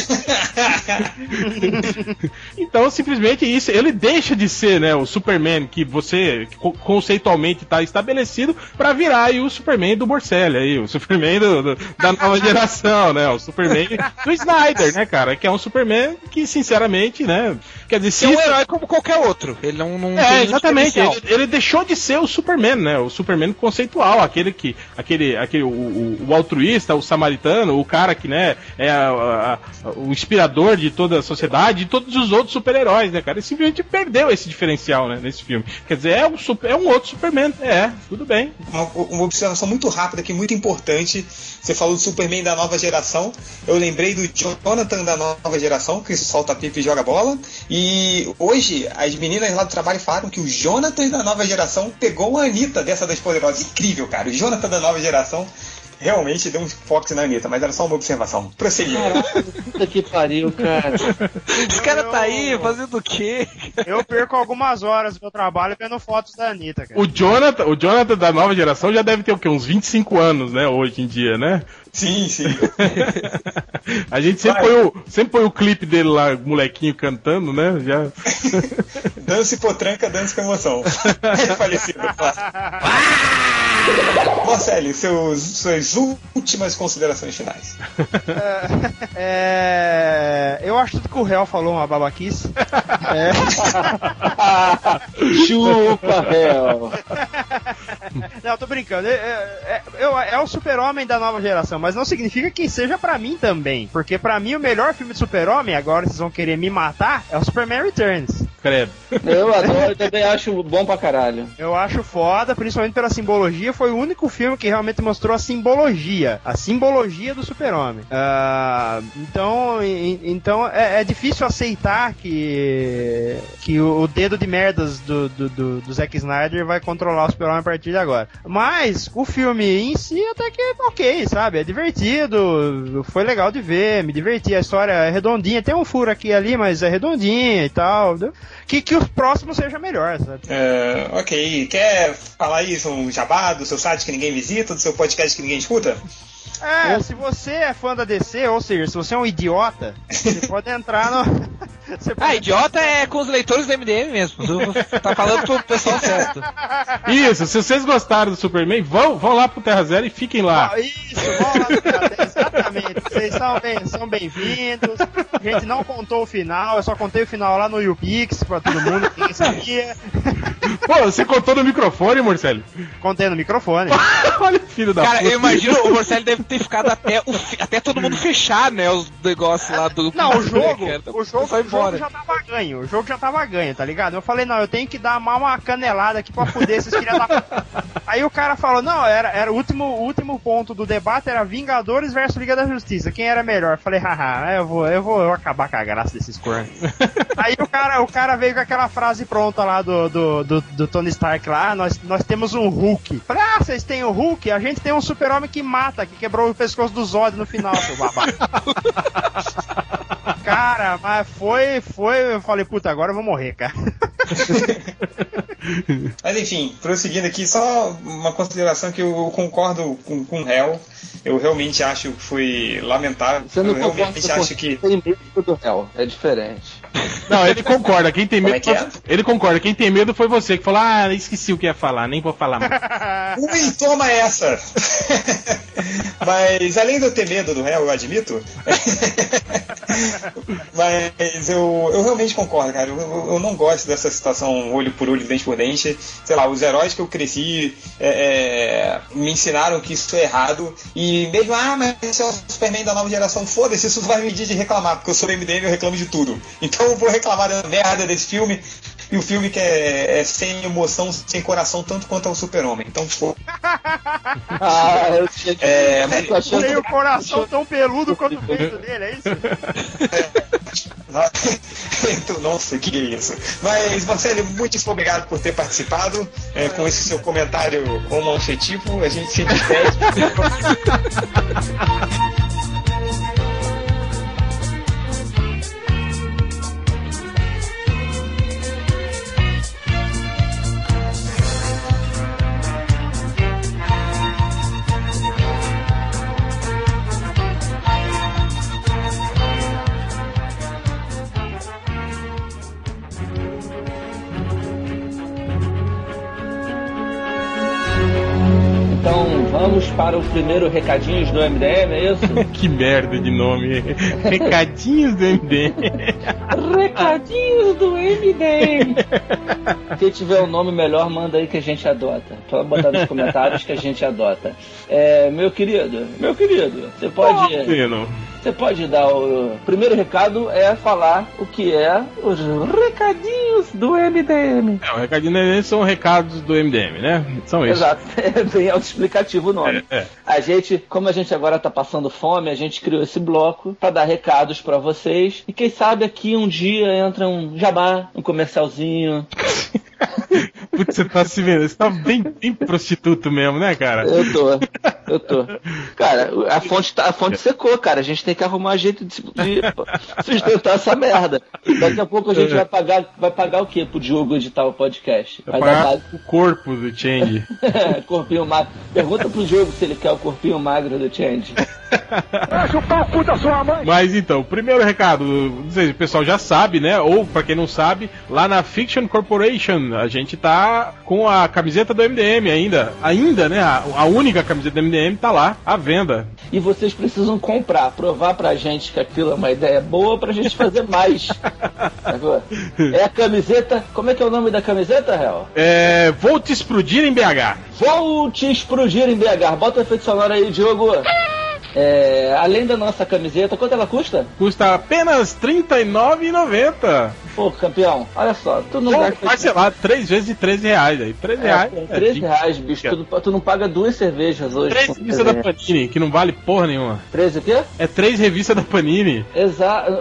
então, simplesmente isso, ele deixa de ser, né, o Superman que você co- conceitualmente está estabelecido para virar aí o Superman do Morcelli aí, o Superman do- do- da nova geração, né, o Superman do Snyder, né, cara, que é um Superman que, sinceramente, né, quer dizer, se É um herói como qualquer outro. Ele não, não é, exatamente. Ele, ele deixou de ser o Superman, né? O Superman conceitual, aquele que. Aquele, aquele o, o- o altruísta, o samaritano, o cara que, né, é a- o inspirador de toda a sociedade, de todos os outros super-heróis, né, cara? Ele simplesmente perdeu esse diferencial, né, nesse filme. Quer dizer, é um, super- é um outro Superman. É, tudo bem. uma, uma observação muito rápida aqui, muito importante. Você falou do Superman da nova geração. Eu lembrei do Jonathan da nova geração, que solta pipa e joga bola. E hoje, as meninas lá do trabalho falaram que o Jonathan da nova geração pegou a Anitta dessa das poderosas. Incrível, cara. O Jonathan da nova geração realmente deu um fox na Anitta, mas era só uma observação. Prosseguindo. Puta que pariu, cara. Esse cara tá aí fazendo o quê? Eu perco algumas horas do meu trabalho vendo fotos da Anitta, cara. O Jonathan, o Jonathan da nova geração já deve ter o quê? Uns 25 anos, né, hoje em dia, né? Sim, sim. A gente sempre Vai. põe, o, sempre põe o clipe dele lá, molequinho cantando, né? Já. Dance potranca, dance com emoção. É falecido, claro. Marcelo, seus, suas últimas considerações finais. É, eu acho tudo que o réu falou uma babaquice. É, Chupa, réu. não, tô brincando. É, é, é o super-homem da nova geração, mas não significa que seja pra mim também. Porque pra mim o melhor filme de super-homem, agora vocês vão querer me matar, é o Superman Returns. Credo. Eu adoro, eu também acho bom pra caralho. Eu acho foda, principalmente pela simbologia. Foi o único filme que realmente mostrou a simbologia. A simbologia do super-homem. Ah, então, então é, é difícil aceitar que, que o, o dedo de merdas do, do, do, do Zack Snyder vai controlar o super-homem a partir de agora. Mas o filme em si até que é ok, sabe? É divertido, foi legal de ver, me diverti. A história é redondinha, tem um furo aqui e ali, mas é redondinha e tal. Que, que o próximo seja melhor, sabe? É, ok, quer falar isso, um jabá do seu site que ninguém visita, do seu podcast que ninguém escuta? É, se você é fã da DC, ou seja, se você é um idiota, você pode entrar no. Você Ah, idiota é com os leitores do MDM mesmo. Tá falando pro pessoal certo. Isso, se vocês gostaram do Superman, vão, vão lá pro Terra Zero e fiquem lá. Ah, Isso, vamos lá no Terra Zero, exatamente. Você vocês são bem- são bem-vindos. a gente não contou o final, eu só contei o final lá no YouPix pra todo mundo, quem sabia. Pô, você contou no microfone, Marcelo? Contei no microfone. Olha, filho da Cara, puta. eu imagino o Morcelli deve ter ficado até, o até todo mundo fechar, né? Os negócios lá do. Não, o jogo, Cara, o jogo, o jogo já tava ganho, o jogo já tava ganho, tá ligado? Eu falei, não, eu tenho que dar mal uma canelada aqui pra fuder esses filha da Aí o cara falou, não, era, era o último, o último ponto do debate era Vingadores versus Liga da Justiça, quem era melhor? Eu falei, haha, eu vou, eu vou, eu acabar com a graça desses cornos. Aí o cara, o cara veio com aquela frase pronta lá do, do, do, do Tony Stark lá, "Ah, nós, nós temos um Hulk. Falei, ah, vocês têm o Hulk? A gente tem um super-homem que mata, que quebrou o pescoço do Zod no final, seu babaca. Cara, mas foi, foi, eu falei, puta, agora eu vou morrer, cara. Mas enfim, prosseguindo aqui, só uma consideração que eu concordo com, com o réu. Eu realmente acho que foi lamentável. Você não eu concorda realmente acho que. tem medo do réu. É diferente. Não, ele concorda. Quem tem medo. é é? Ele concorda. Quem tem medo foi você que falou: Ah, esqueci o que ia falar, nem vou falar mais. Ui, toma essa! Mas além de eu ter medo do réu, eu admito. Mas eu, eu realmente concordo, cara. Eu, eu- eu não gosto dessa situação olho por olho, dente por dente. Sei lá, os heróis que eu cresci é, é, me ensinaram que isso é errado. E mesmo, ah, mas esse é o Superman da nova geração, foda-se, isso vai me impedir de reclamar, porque eu sou MDM e eu reclamo de tudo. Então eu vou reclamar da merda desse filme. E o filme que é, é sem emoção, sem coração, tanto quanto é o Super-Homem. Então, pô. Ah, eu tinha que. É, eu tô achando Tem o coração tão peludo quanto o peito dele, é isso? Então, Nossa, que isso. Mas, Marcelo, muitíssimo obrigado por ter participado. É, com esse seu comentário homoafetivo, a gente se despede. Primeiro recadinhos do MDM, é isso? que merda de nome. Recadinhos do MD. Recadinhos do MDM. Quem tiver um nome melhor, manda aí que a gente adota. Pode botar nos comentários que a gente adota. É, meu querido, meu querido, você pode, Menino. você pode dar o primeiro recado é falar o que é os recadinhos do MDM. É, o recadinho do MDM são recados do MDM, né? São esses. Exato, é bem autoexplicativo o nome. É, é. A gente, como a gente agora tá passando fome, a gente criou esse bloco para dar recados para vocês. E quem sabe aqui um dia entra um jabá, um comercialzinho. Putz, você tá se vendo. Você tá bem, bem prostituto mesmo, né, cara? Eu tô, eu tô. Cara, a fonte, tá- a fonte secou, cara. A gente tem que arrumar jeito de, de sustentar essa merda. Daqui a pouco a gente vai pagar, vai pagar o quê pro Diogo editar o podcast? Vai pagar o corpo do Change. corpinho magro. Pergunta pro Diogo se ele quer o corpinho magro do Change. Mas então, primeiro recado, não sei se o pessoal já sabe, né? Ou pra quem não sabe, lá na Fiction Corporation a gente tá com a camiseta do MDM ainda. Ainda, né? A, a única camiseta do MDM tá lá à venda. E vocês precisam comprar, provar pra gente que aquilo é uma ideia boa pra gente fazer mais. É a camiseta. Como é que é o nome da camiseta, Real? É, vou te explodir em BH. Vou te explodir em BH. Bota o efeito sonoro aí, Diogo. É, além da nossa camiseta, quanto ela custa? Custa apenas R$ 39,90. Pô, campeão, olha só, tu não gasta. parcelar três vezes de 13 reais aí. 13 reais. É, é, 13 de- reais, bicho. Tu, não- tu não paga duas cervejas hoje. Três revistas da. Panini, que não vale porra nenhuma. 13 o quê? É três revistas da Panini. Exato.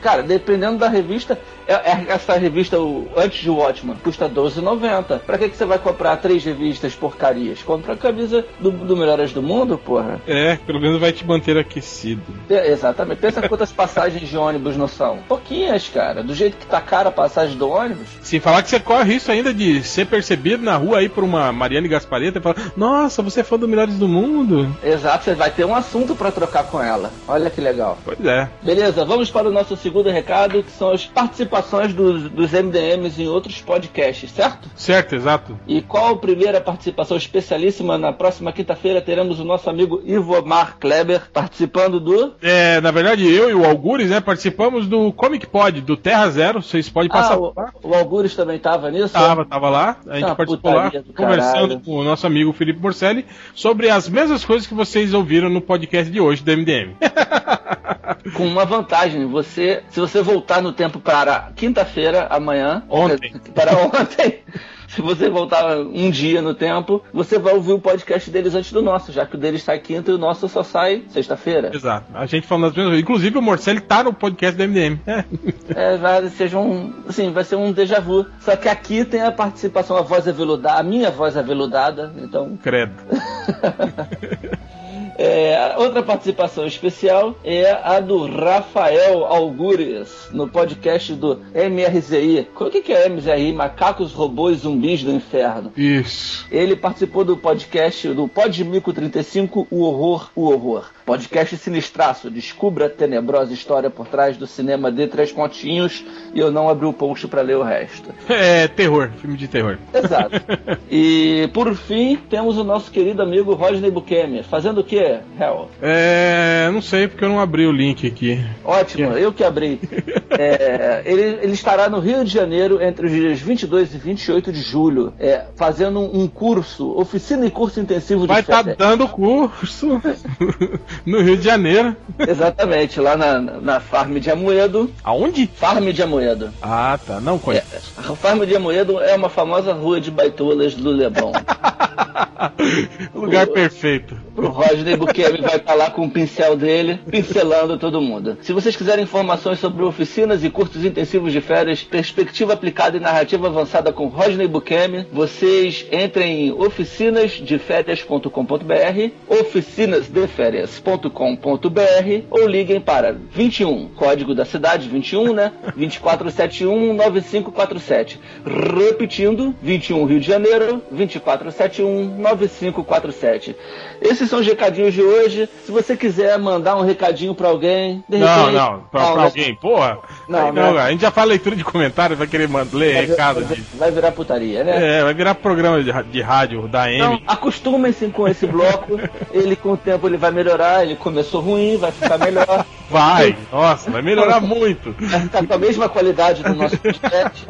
Cara, dependendo da revista, é- é- essa revista, o, antes de Watchman, custa R$12,90. Pra que, que você vai comprar três revistas porcarias? Compra a camisa do, do Melhoras do Mundo, porra. É, pelo menos vai te manter aquecido. Pe- Exatamente. Pensa quantas passagens de ônibus não são. Pouquinhas, cara. Do jeito que tá custa cara a passagem do ônibus. Sem falar que você corre risco ainda de ser percebido na rua aí por uma Mariane Gaspareta e falar: Nossa, você é fã do Melhores do Mundo. Exato, você vai ter um assunto pra trocar com ela. Olha que legal. Pois é. Beleza, vamos para o nosso segundo recado, que são as participações dos, dos MDMs em outros podcasts, certo? Certo, exato. E qual a primeira participação especialíssima? Na próxima quinta-feira teremos o nosso amigo Ivomar Kleber participando do. É, na verdade, eu e o Algures, né, participamos do Comic Pod, do Terra Zero. Vocês podem passar Ah, o, o Algures também tava nisso? Tava, tava lá. A gente Ah, participou lá, conversando com o nosso amigo Felipe Morcelli sobre as mesmas coisas que vocês ouviram no podcast de hoje do MDM. Com uma vantagem, você, se você voltar no tempo para quinta-feira, amanhã, Ontem. para ontem, se você voltar um dia no tempo, você vai ouvir o podcast deles antes do nosso, já que o deles sai quinta e o nosso só sai sexta-feira. Exato. A gente falando das mesmas. Inclusive o Morcelli tá no podcast do MDM. É. É, vai, seja um, assim, vai ser um déjà vu. Só que aqui tem a participação, a voz aveludada, a minha voz aveludada, então Credo. É, outra participação especial é a do Rafael Algures, no podcast do MRZI. O que que é MRZI? Macacos, Robôs, Zumbis do Inferno. Isso. Ele participou do podcast do Podmico 35, O Horror, O Horror. Podcast sinistraço, descubra a tenebrosa história por trás do cinema de três pontinhos e eu não abri o post pra ler o resto. É terror, filme de terror. Exato. E por fim, temos o nosso querido amigo Rodney Bukemi. Fazendo o quê, Hell? É. Não sei porque eu não abri o link aqui. Ótimo, eu que abri. É, ele, ele estará no Rio de Janeiro entre os dias 22 e 28 de julho, é, fazendo um curso, oficina e curso intensivo de Vai estar fé- dando curso no Rio de Janeiro. Exatamente, lá na, na Farm de Amoedo. Aonde? Farm de Amoedo. Ah, tá. Não conheço. A Farm de Amoedo é uma famosa rua de baitolas do Leblon. Lugar o- perfeito. O Rodney Bukemi vai estar lá com o pincel dele, pincelando todo mundo. Se vocês quiserem informações sobre oficinas e cursos intensivos de férias, perspectiva aplicada e narrativa avançada com Rodney Bukemi, vocês entrem em oficinasdeférias.com.br, oficinasdeférias.com.br ou liguem para 21, código da cidade 21, né? 2471 9547. Repetindo, 21 Rio de Janeiro, 2471 9547. Esses são os recadinhos de hoje. Se você quiser mandar um recadinho pra alguém, de Não, repente- não, pra, pra mas- alguém, porra. Não, Aí não. a gente já fala leitura de comentário, vai querer mandar, ler vai, recado vai- de. vai virar putaria, né? É, vai virar programa de, de rádio da M. Então, acostumem-se com esse bloco. Ele, com o tempo, ele vai melhorar. Ele começou ruim, vai ficar melhor. Vai, nossa, vai melhorar muito. Vai ficar com a mesma qualidade do nosso podcast.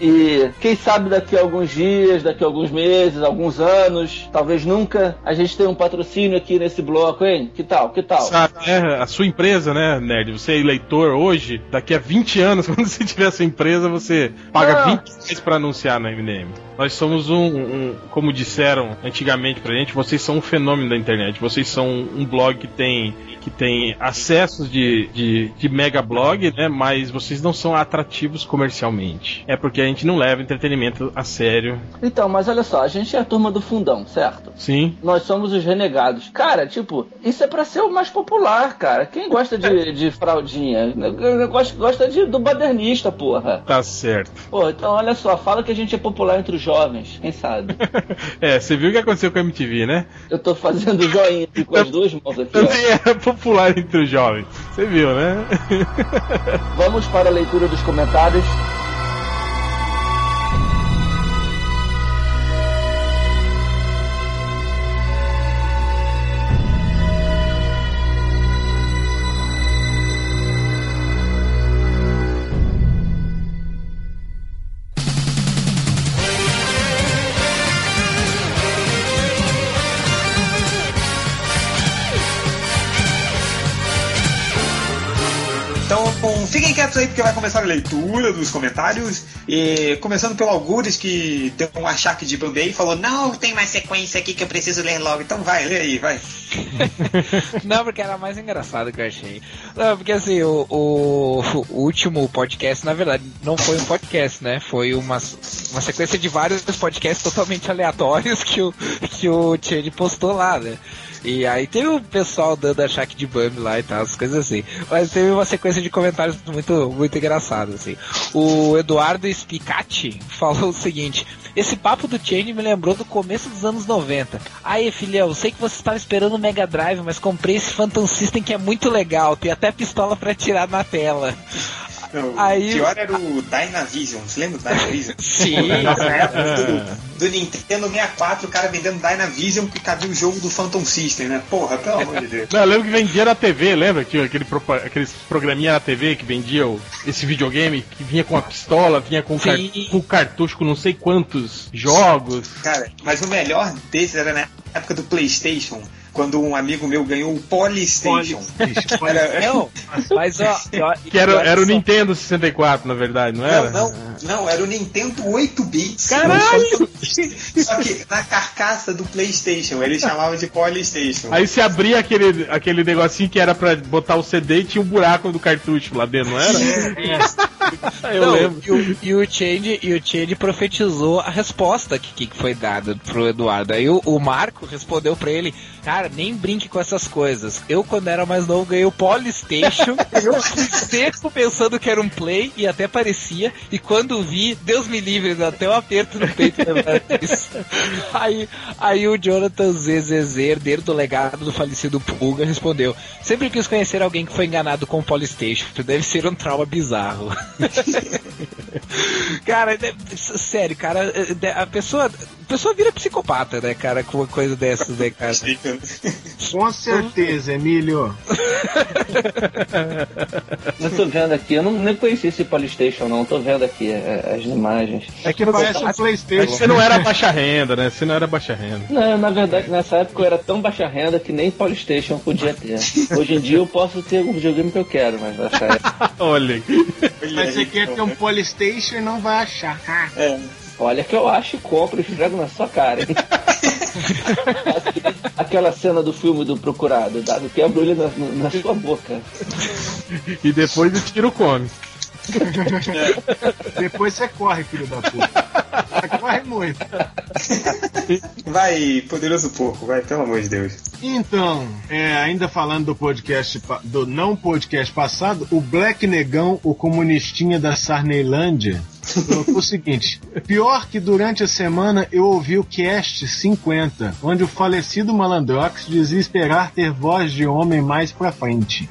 E quem sabe daqui a alguns dias, daqui a alguns meses, alguns anos, talvez nunca, a gente tenha um patrocínio aqui nesse bloco, hein? Que tal? Que tal? Sabe, é, a sua empresa, né, Nerd? Você é eleitor hoje, daqui a 20 anos, quando você tiver sua empresa, você paga Não. 20 reais pra anunciar na MDM. Nós somos um, um- como disseram antigamente pra gente, vocês são um fenômeno da internet. Vocês são um blog que tem, que tem acessos de, de, de mega blog, né? Mas vocês não são atrativos comercialmente. É porque a gente não leva entretenimento a sério. Então, mas olha só, a gente é a turma do fundão, certo? Sim. Nós somos os renegados. Cara, tipo, isso é pra ser o mais popular, cara. Quem gosta de, de fraldinha? Gosta, gosta de, do badernista, porra. Tá certo. Pô, então olha só, fala que a gente é popular entre os jovens, quem sabe? É, você viu o que aconteceu com a MTV, né? Eu tô fazendo joinha com as duas mãos aqui, ó. Também era popular entre os jovens. Você viu, né? Vamos para a leitura dos comentários. Porque vai começar a leitura dos comentários. E começando pelo Algures, que deu um achaque de bambi e falou: Não, tem mais sequência aqui que eu preciso ler logo. Então vai, lê aí, vai. Não, porque era mais engraçado que eu achei. Não, porque assim, o, o, o último podcast, na verdade, não foi um podcast, né? Foi uma, uma sequência de vários podcasts totalmente aleatórios que o, que o Change postou lá, né? E aí teve o pessoal dando a chaque de Bambi lá e tal, as coisas assim. Mas teve uma sequência de comentários muito, muito engraçados, assim. O Eduardo Spicati falou o seguinte: esse papo do Change me lembrou do começo dos anos 90. Aí, filhão, sei que você estava esperando o Mega Drive, mas comprei esse Phantom System que é muito legal, tem até pistola pra tirar na tela. Não, Aí- O pior era o Dynavision. Você lembra do Dynavision? Sim. Na época do, do Nintendo 64, o cara vendendo Dynavision que cabia o jogo do Phantom System, né? Porra, pelo amor de Deus. Não, eu lembro que vendia na TV, lembra? Tinha aquele aqueles programinha na TV que vendia o- esse videogame que vinha com a pistola, vinha com, car com cartucho com não sei quantos jogos. Cara, mas o melhor desses era na época do PlayStation, quando um amigo meu ganhou o Polystation. Era- Não, mas ó. ó Que era, era o. Nintendo 64, na verdade, não era? Não, não, não, era o Nintendo 8 bits. Caralho! Só que na carcaça do PlayStation, ele chamava de Polystation. Aí você abria aquele, aquele negocinho que era pra botar o CD e tinha um buraco do cartucho lá dentro, não era? Eu Não, lembro. E o, e o Change, e o Change profetizou a resposta que, que foi dada pro Eduardo. Aí o, o Marco respondeu pra ele: Cara, nem brinque com essas coisas. Eu, quando era mais novo, ganhei o Polystation. eu fui seco pensando que era um Play e até parecia. E quando vi, Deus me livre, deu até um aperto no peito lembrar disso. Aí, aí o Jonathan ZZZ, herdeiro do legado do falecido Pulga, respondeu: Sempre quis conhecer alguém que foi enganado com o Polystation. Deve ser um trauma bizarro. Cara, é- sério, cara, é- a pessoa, a pessoa vira psicopata, né, cara, com uma coisa dessas, né, cara? Com certeza, Emílio. Eu tô vendo aqui, eu não, nem conheci esse Polystation não, tô vendo aqui é, as imagens. É que parece um Playstation. você não era baixa renda, né? Você não era baixa renda. Não, na verdade, nessa época eu era tão baixa renda que nem Polystation podia ter. Hoje em dia eu posso ter o videogame que eu quero, mas nessa época. Olha. Mas você quer ter um Polystation e não vai achar. É. Olha que eu acho e compro e esfrego na sua cara, hein? Aquela cena do filme do Procurado, dado quebra ele na, na sua boca. E depois o tiro come. Depois você corre, filho da puta. Você corre muito. Vai, poderoso porco, vai, pelo amor de Deus. Então, é, ainda falando do podcast, do não podcast passado, o Black Negão, o comunistinha da Sarneilândia, colocou o seguinte: pior que durante a semana eu ouvi o cast 50, onde o falecido Malandrox dizia esperar ter voz de homem mais pra frente.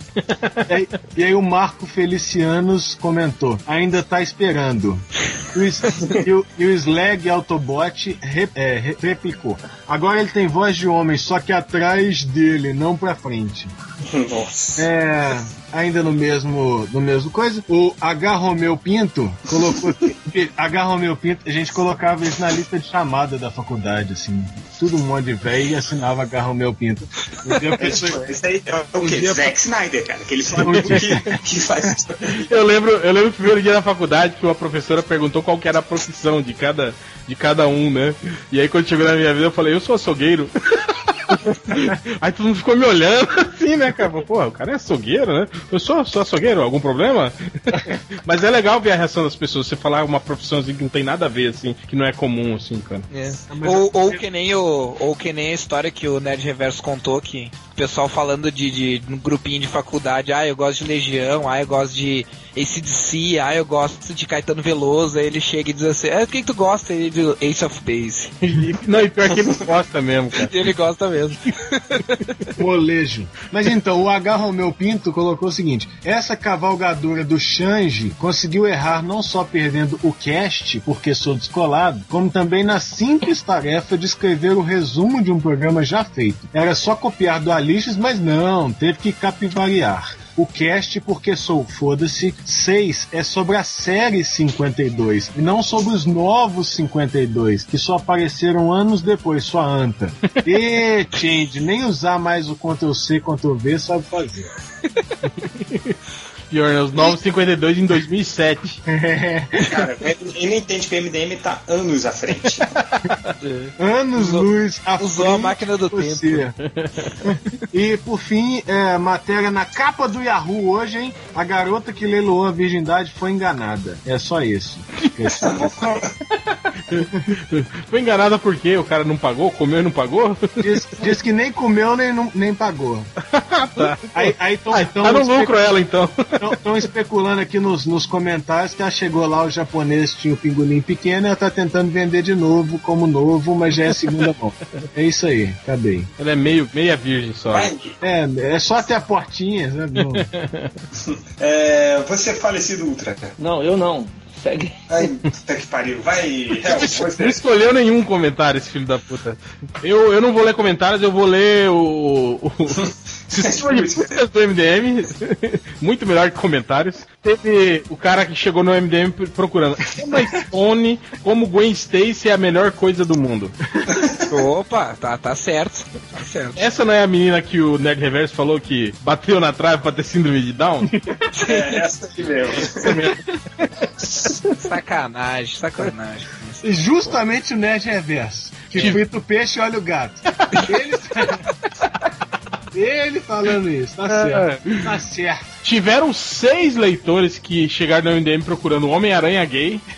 E aí, e aí o Marco Felicianos comentou: ainda tá esperando. E o, e o, Slag Autobot re- é, re- replicou. Agora ele tem voz de homem, só que atrás dele, não pra frente. Nossa. É, ainda no mesmo, no mesmo coisa, o H. Romeu Pinto colocou. H. Romeu Pinto, a gente colocava isso na lista de chamada da faculdade, assim. Todo mundo de velho e assinava H. Romeu Pinto. Um dia pessoa- esse aí é o Um quê? dia- Zack Snyder, cara. Aquele que, que faz. Eu lembro, eu lembro o primeiro dia na faculdade que uma professora perguntou qual que era a profissão de cada, de cada um, né? E aí quando chegou na minha vida eu falei, eu sou açougueiro. Aí todo mundo ficou me olhando assim, né, cara? Pô, o cara é açougueiro, né? Eu sou, sou açougueiro, algum problema? Mas é legal ver a reação das pessoas, você falar uma profissão assim que não tem nada a ver, assim, que não é comum, assim, cara. É. Ou, ou que nem o, ou que nem a história que o Nerd Reverso contou que o pessoal falando de, de um grupinho de faculdade, ah, eu gosto de Legião, ah, eu gosto de ACDC, ah, eu gosto de Caetano Veloso, aí ele chega e diz assim, ah, o que, que tu gosta? Ele diz Ace of Base. Não, e pior que ele gosta mesmo, cara. Ele gosta mesmo. Molejo. Mas então, o H. Romeu Pinto colocou o seguinte: essa cavalgadura do Xange conseguiu errar não só perdendo o cast, porque sou descolado, como também na simples tarefa de escrever o resumo de um programa já feito. Era só copiar do Alixes, mas não, teve que capivariar. O cast, porque sou foda-se, 6 é sobre a série 52 e não sobre os novos 52, que só apareceram anos depois, sua anta. E, Change, nem usar mais o Ctrl-C, Ctrl-V sabe fazer. Pior, né? Os novos 52 em 2007. Cara, ele não entende que o MDM tá anos à frente. Anos Usou- luz à usou a frente máquina do você. e por fim, é, matéria na capa do Yahoo hoje, hein? A garota que leiloou a virgindade foi enganada. É só isso. Foi enganada por quê? O cara não pagou? Comeu e não pagou? Diz, diz que nem comeu nem, nem pagou. tá. Aí, aí Tom, Ah, então, tá no lucro ela, então. Estão especulando aqui nos, nos comentários que ela chegou lá, o japonês tinha o pingolim pequeno e ela tá tentando vender de novo como novo, mas já é a segunda mão. É isso aí, acabei. Ela é meio, meia virgem só. É, é só até a portinha, sabe? Não- É, você é falecido Ultra. Não, eu não. Segue. Ai, puta que pariu. Vai, Hel, Não escolheu nenhum comentário esse filho da puta. Eu, eu não vou ler comentários, eu vou ler o. o De putas do MDM. Muito melhor que comentários. Teve o cara que chegou no MDM procurando. Emma Stone como Gwen Stacy é a melhor coisa do mundo. Opa, tá, tá certo. Tá certo. Essa não é a menina que o Nerd Reverso falou que bateu na trave pra ter síndrome de Down? É, essa aqui mesmo. Sacanagem, sacanagem. E justamente o Nerd Reverso, que Que- frita o peixe e olha o gato. Ele, ele falando isso, tá certo. Tá certo. Tiveram seis leitores que chegaram no MDM procurando Homem-Aranha gay.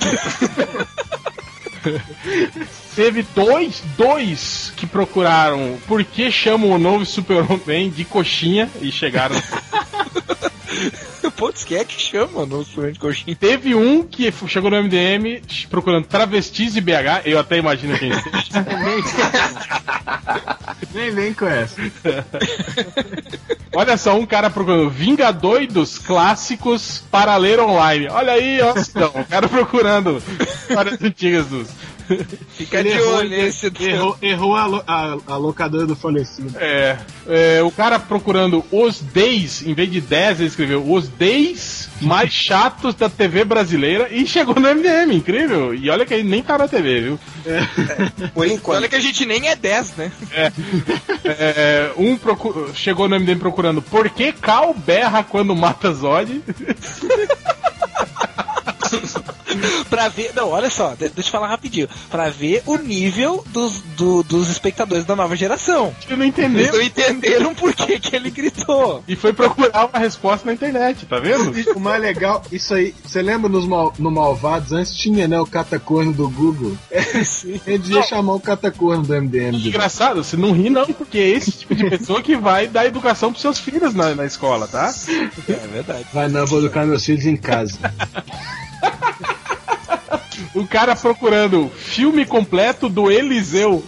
Teve dois, dois que procuraram por que chamam o novo Super-Homem de coxinha e chegaram. Putz, quem é que chama no de coxinha? Teve um que chegou no MDM procurando travestis de BH, eu até imagino quem seja. Nem com essa. Olha só, um cara procurando Vingadoidos clássicos para ler online. Olha aí, ó, Sidão, o cara procurando histórias antigas dos. Fica Ele de errou, olho esse Errou, errou a, a- a locadora do falecido. É, é, o cara procurando os 10, em vez de 10, ele escreveu os 10 mais chatos da TV brasileira e chegou no MDM, incrível. E olha que ele nem tá na TV, viu? Por enquanto. Olha que a gente nem é 10, né? É, um procu- chegou no MDM procurando por que Cal berra quando mata Zod? pra ver. Não, olha só, de- deixa eu falar rapidinho. Pra ver o nível dos, do- dos espectadores da nova geração. Eu não Eles entendeu. não entenderam por que, que ele gritou. E foi procurar uma resposta na internet, tá vendo? O mais legal, isso aí, você lembra nos mal, no Malvados? Antes tinha, né, o catacorno do Google. Ele devia chamar o catacorno do MDM. Engraçado, você não ri não, porque é esse tipo de pessoa que vai dar educação pros seus filhos na, na escola, tá? É verdade. Vai não, vou educar meus filhos em casa. O cara procurando filme completo do Eliseu.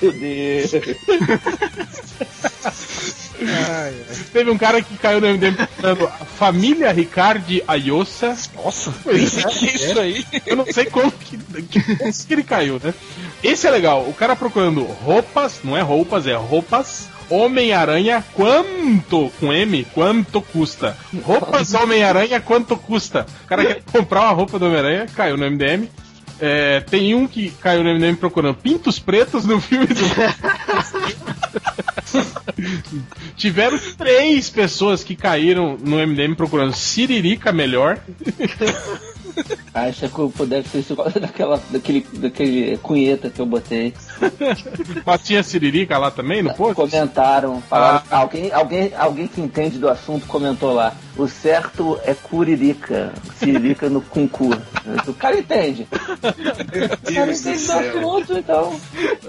Meu Deus. Teve um cara que caiu no MDM procurando a família Ricardi Ayosa. Nossa, Pois é. que isso aí? Eu não sei como que, que, como que ele caiu, né? Esse é legal. O cara procurando roupas, não é roupas, é roupas. Homem-Aranha, quanto, com M, quanto custa? Roupas Homem-Aranha, quanto custa? O cara quer comprar uma roupa do Homem-Aranha, caiu no MDM. É, tem um que caiu no MDM procurando pintos pretos no filme do. Tiveram três pessoas que caíram no MDM procurando Siririca melhor. Ah, é culpa, deve ser isso daquela, daquele, daquele cunheta que eu botei. Mas tinha Siririca lá também no post? Comentaram, falaram, alguém, alguém, alguém que entende do assunto comentou lá. O certo é curirica. Siririca no com cu. O cara entende. O cara entende do assunto, então.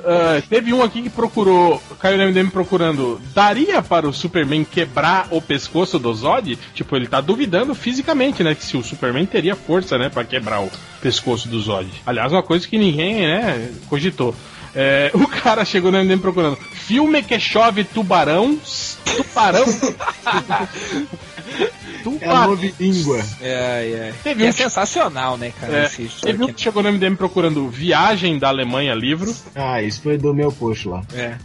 Ah, teve um aqui que procurou, caiu no MDM procurando, daria para o Superman quebrar o pescoço do Zod? Tipo, ele tá duvidando fisicamente, né, que se o Superman teria força, né, para quebrar o pescoço do Zod. Aliás, uma coisa que ninguém, né, cogitou. É, o cara chegou no MDM procurando filme que chove tubarão, tubarão. É a nova língua. É, é. Teve um é sensacional, né, cara? É, esse teve um que chegou no MDM procurando Viagem da Alemanha livro. Ah, isso foi do meu post lá. É.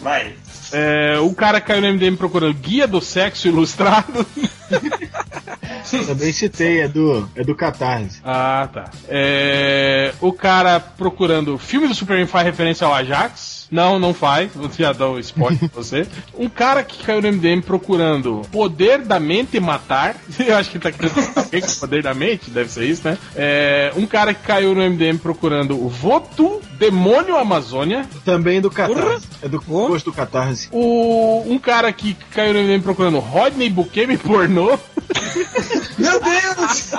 Vai. É, o cara caiu no MDM procurando Guia do Sexo Ilustrado. Também citei, é do, é do Catarse. Ah, tá. É, o cara procurando filme do Superman faz referência ao Ajax. Não, não faz. Vou já dar um spoiler pra você. Um cara que caiu no MDM procurando poder da mente matar. Eu acho que tá querendo falar alguém com poder da mente, deve ser isso, né? É, um cara que caiu no MDM procurando Voto Demônio Amazônia. Também do Catarse. É do post do Catarse. O, um cara que caiu no MDM procurando Rodney Bukemi pornô. Meu Deus!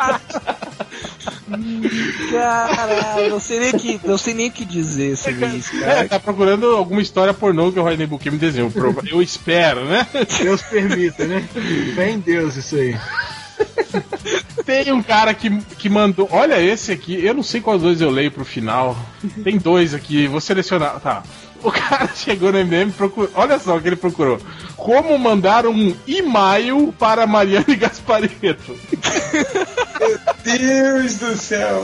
Caralho, não sei nem o que, não sei nem o que dizer sobre isso, É, cara. tá procurando alguma história pornô que o Rodney Buquim desenhou. Eu espero, né? Deus permita, né? Fé em Deus isso aí. Tem um cara que, que mandou. Olha esse aqui, eu não sei quais dois eu leio pro final. Tem dois aqui, vou selecionar. Tá. O cara chegou no MDM e procurou. Olha só o que ele procurou. Como mandar um e-mail para Mariane Gaspareto. Deus do céu!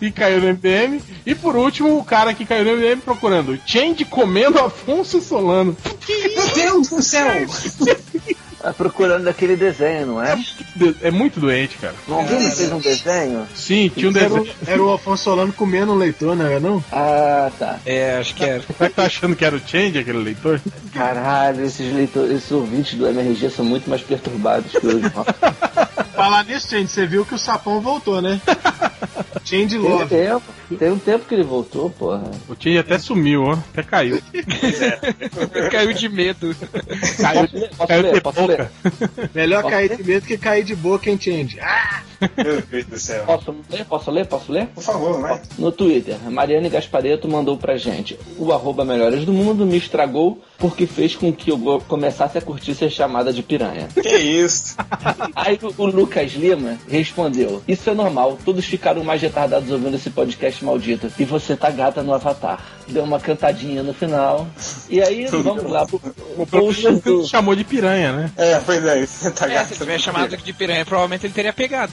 E caiu no MDM. E por último, o cara que caiu no MDM procurando. Change comendo Afonso Solano. Meu Deus do céu! Tá procurando aquele desenho, não é? É muito doente, cara. Alguém não fez um desenho? Sim, tinha um Era, desenho. o- era o Afonso Solano comendo um leitor, não era não? Ah, tá. É, acho que era. Será que tá achando que era o Change, aquele leitor? Caralho, esses leitores, esses ouvintes do MRG são muito mais perturbados que nossos. Falar nisso, gente, você viu que o sapão voltou, né? Change Tem Love. tempo, tem um tempo que ele voltou, porra. O Change até sumiu, ó. Até caiu. Caiu de medo. Caiu, Posso caiu ler? de Posso boca. Melhor Posso cair ler? de medo que cair de boca Change. Ah! Meu Deus do céu. Posso ler? Posso ler? Posso ler? Por favor, vai. No Twitter, Mariane Gaspareto mandou pra gente: O arroba Melhores do Mundo me estragou porque fez com que eu começasse a curtir ser chamada de piranha. Que isso? Aí o, o Lucas Lima respondeu: Isso é normal, todos ficaram mais retardados ouvindo esse podcast maldito. E você tá gata no Avatar. Deu uma cantadinha no final. E aí vamos lá pro, pro post do. Chamou de piranha, né? É, pois é. Tá É, se ele tivesse chamado de piranha, provavelmente ele teria pegado.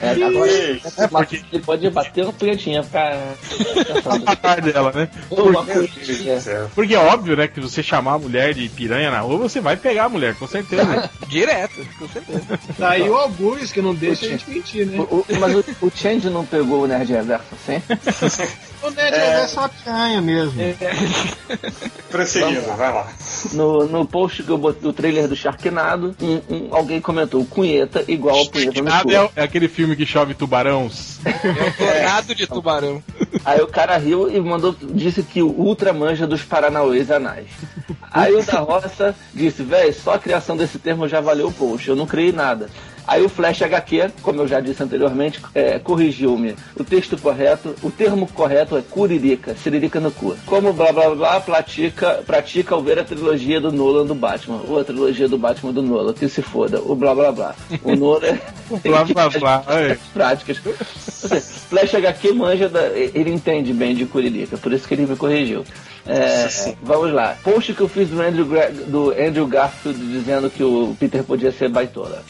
É, agora, Ih, é, porque ele pode bater uma punhetinha, ficar. A par dela, né? Do céu. Porque é óbvio, né, que você chamar a mulher de piranha na rua, você vai pegar a mulher, com certeza. Direto, com certeza. Tá aí o Augusto que não deixa a gente mentir, né? O- o- mas o, o Change não pegou o Nerd Reverso assim? O Ned é só uma piranha mesmo. Prosseguindo, vai lá. No, no post que eu botei do trailer do Sharknado, um, um- alguém comentou cunheta igual a punheta no cu. é, é aquele filme que chove tubarões. É o tornado de tubarão. Aí o cara riu e mandou, disse que o Ultra manja dos Paranauês anais. Aí o da Roça disse, véi, só a criação desse termo já valeu o post, eu não criei nada. Aí o Flash HQ, como eu já disse anteriormente, é, corrigiu-me. O texto correto, o termo correto é curirica, siririca no cu. Como blá blá blá pratica, pratica ao ver a trilogia do Nolan do Batman. Ou a trilogia do Batman do Nolan, que se foda. O blá blá blá. O Nolan Blá blá blá. é. práticas. Flash HQ manja, da, ele entende bem de Curirica, por isso que ele me corrigiu. É, vamos lá. Post que eu fiz do Andrew, do Andrew Garfield dizendo que o Peter podia ser baitola.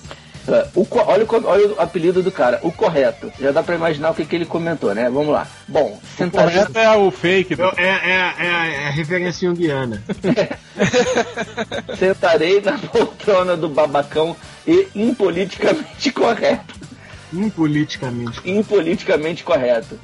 É, o olha, o olha o apelido do cara, o correto. Já dá pra imaginar o que, que ele comentou, né? Vamos lá. Bom, O sentadinho. correto é o fake. do- É, é, é, a- é a referência junguiana. Sentarei na poltrona do babacão e impoliticamente correto. Impoliticamente. Impoliticamente correto.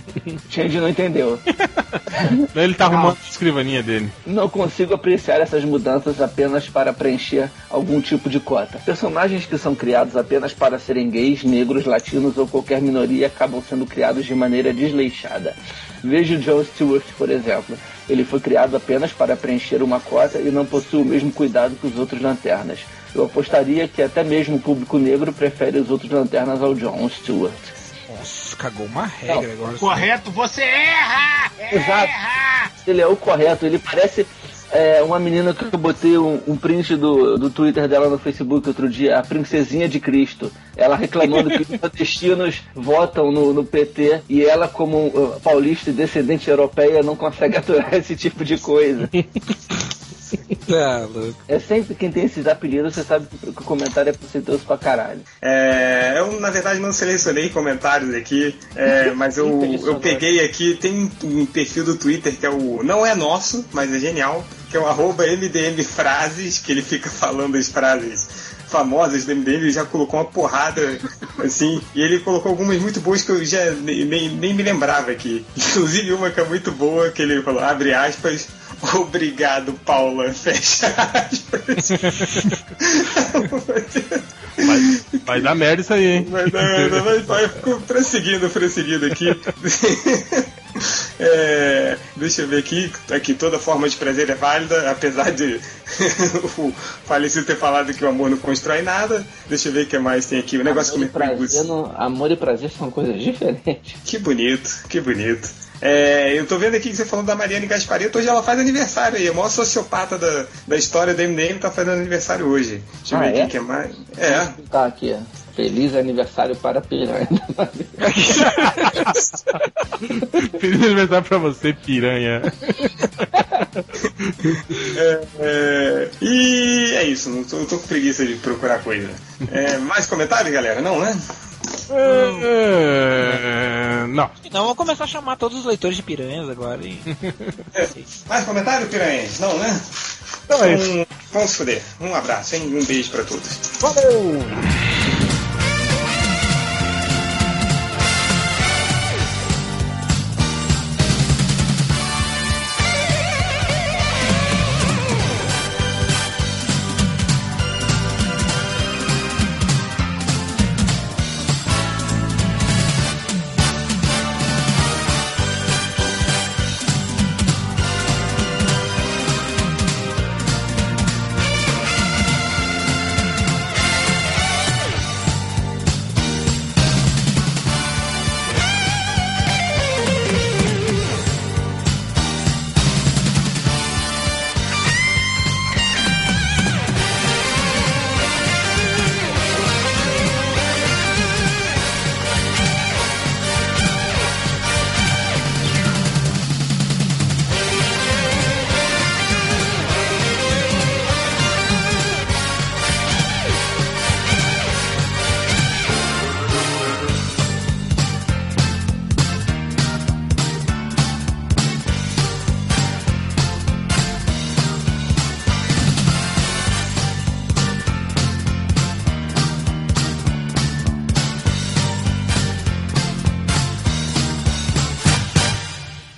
Change não entendeu. Ele tá arrumando a escrivaninha dele. Não consigo apreciar essas mudanças apenas para preencher algum tipo de cota. Personagens que são criados apenas para serem gays, negros, latinos ou qualquer minoria acabam sendo criados de maneira desleixada. Veja o John Stewart, por exemplo. Ele foi criado apenas para preencher uma cota e não possui o mesmo cuidado que os outros lanternas. Eu apostaria que até mesmo o público negro prefere os outros lanternas ao John Stewart. Nossa, cagou uma regra agora. Correto, você erra! Exato. Ele é o correto, ele parece é, uma menina que eu botei um, um print do, do Twitter dela no Facebook outro dia, a Princesinha de Cristo. Ela reclamando que os nordestinos votam no, no PT e ela, como uh, paulista e descendente europeia, não consegue aturar esse tipo de coisa. Tá louco. É sempre quem tem esses apelidos, você sabe que o comentário é preconceituoso pra caralho. É, eu, na verdade, não selecionei comentários aqui, é, mas eu, eu peguei aqui, tem um, um perfil do Twitter que é o. Não é nosso, mas é genial, que é o arroba MDM Frases, que ele fica falando as frases famosas do MDM, ele já colocou uma porrada, assim, e ele colocou algumas muito boas que eu já nem, nem, nem me lembrava aqui. Inclusive uma que é muito boa, que ele falou, abre aspas, obrigado, Paula, fecha aspas. Vai, vai dar merda isso aí, hein? Mas não, não, vai, vai, prosseguindo, prosseguindo aqui. É, deixa eu ver aqui. Aqui toda forma de prazer é válida, apesar de o falecido ter falado que o amor não constrói nada. Deixa eu ver o que mais tem aqui. O negócio amor, e prazer, não, amor e prazer são coisas diferentes. Que bonito, que bonito. É, eu tô vendo aqui que você falou da Mariane Gaspareto, hoje ela faz aniversário aí, a maior sociopata da, da história do MDM tá fazendo aniversário hoje. Deixa eu Ah, ver é? aqui que é mais. É. Tá aqui, ó. Feliz aniversário para a piranha. Feliz aniversário pra você, piranha. É, é, e é isso, não tô, eu tô com preguiça de procurar coisa. É, mais comentários, galera? Não, né? É, não. Não, vamos começar a chamar todos os leitores de piranhas agora. E... Mais comentário, piranha? Não, né? Então é isso. Um, vamos foder. Um abraço, hein? Um beijo pra todos. Valeu!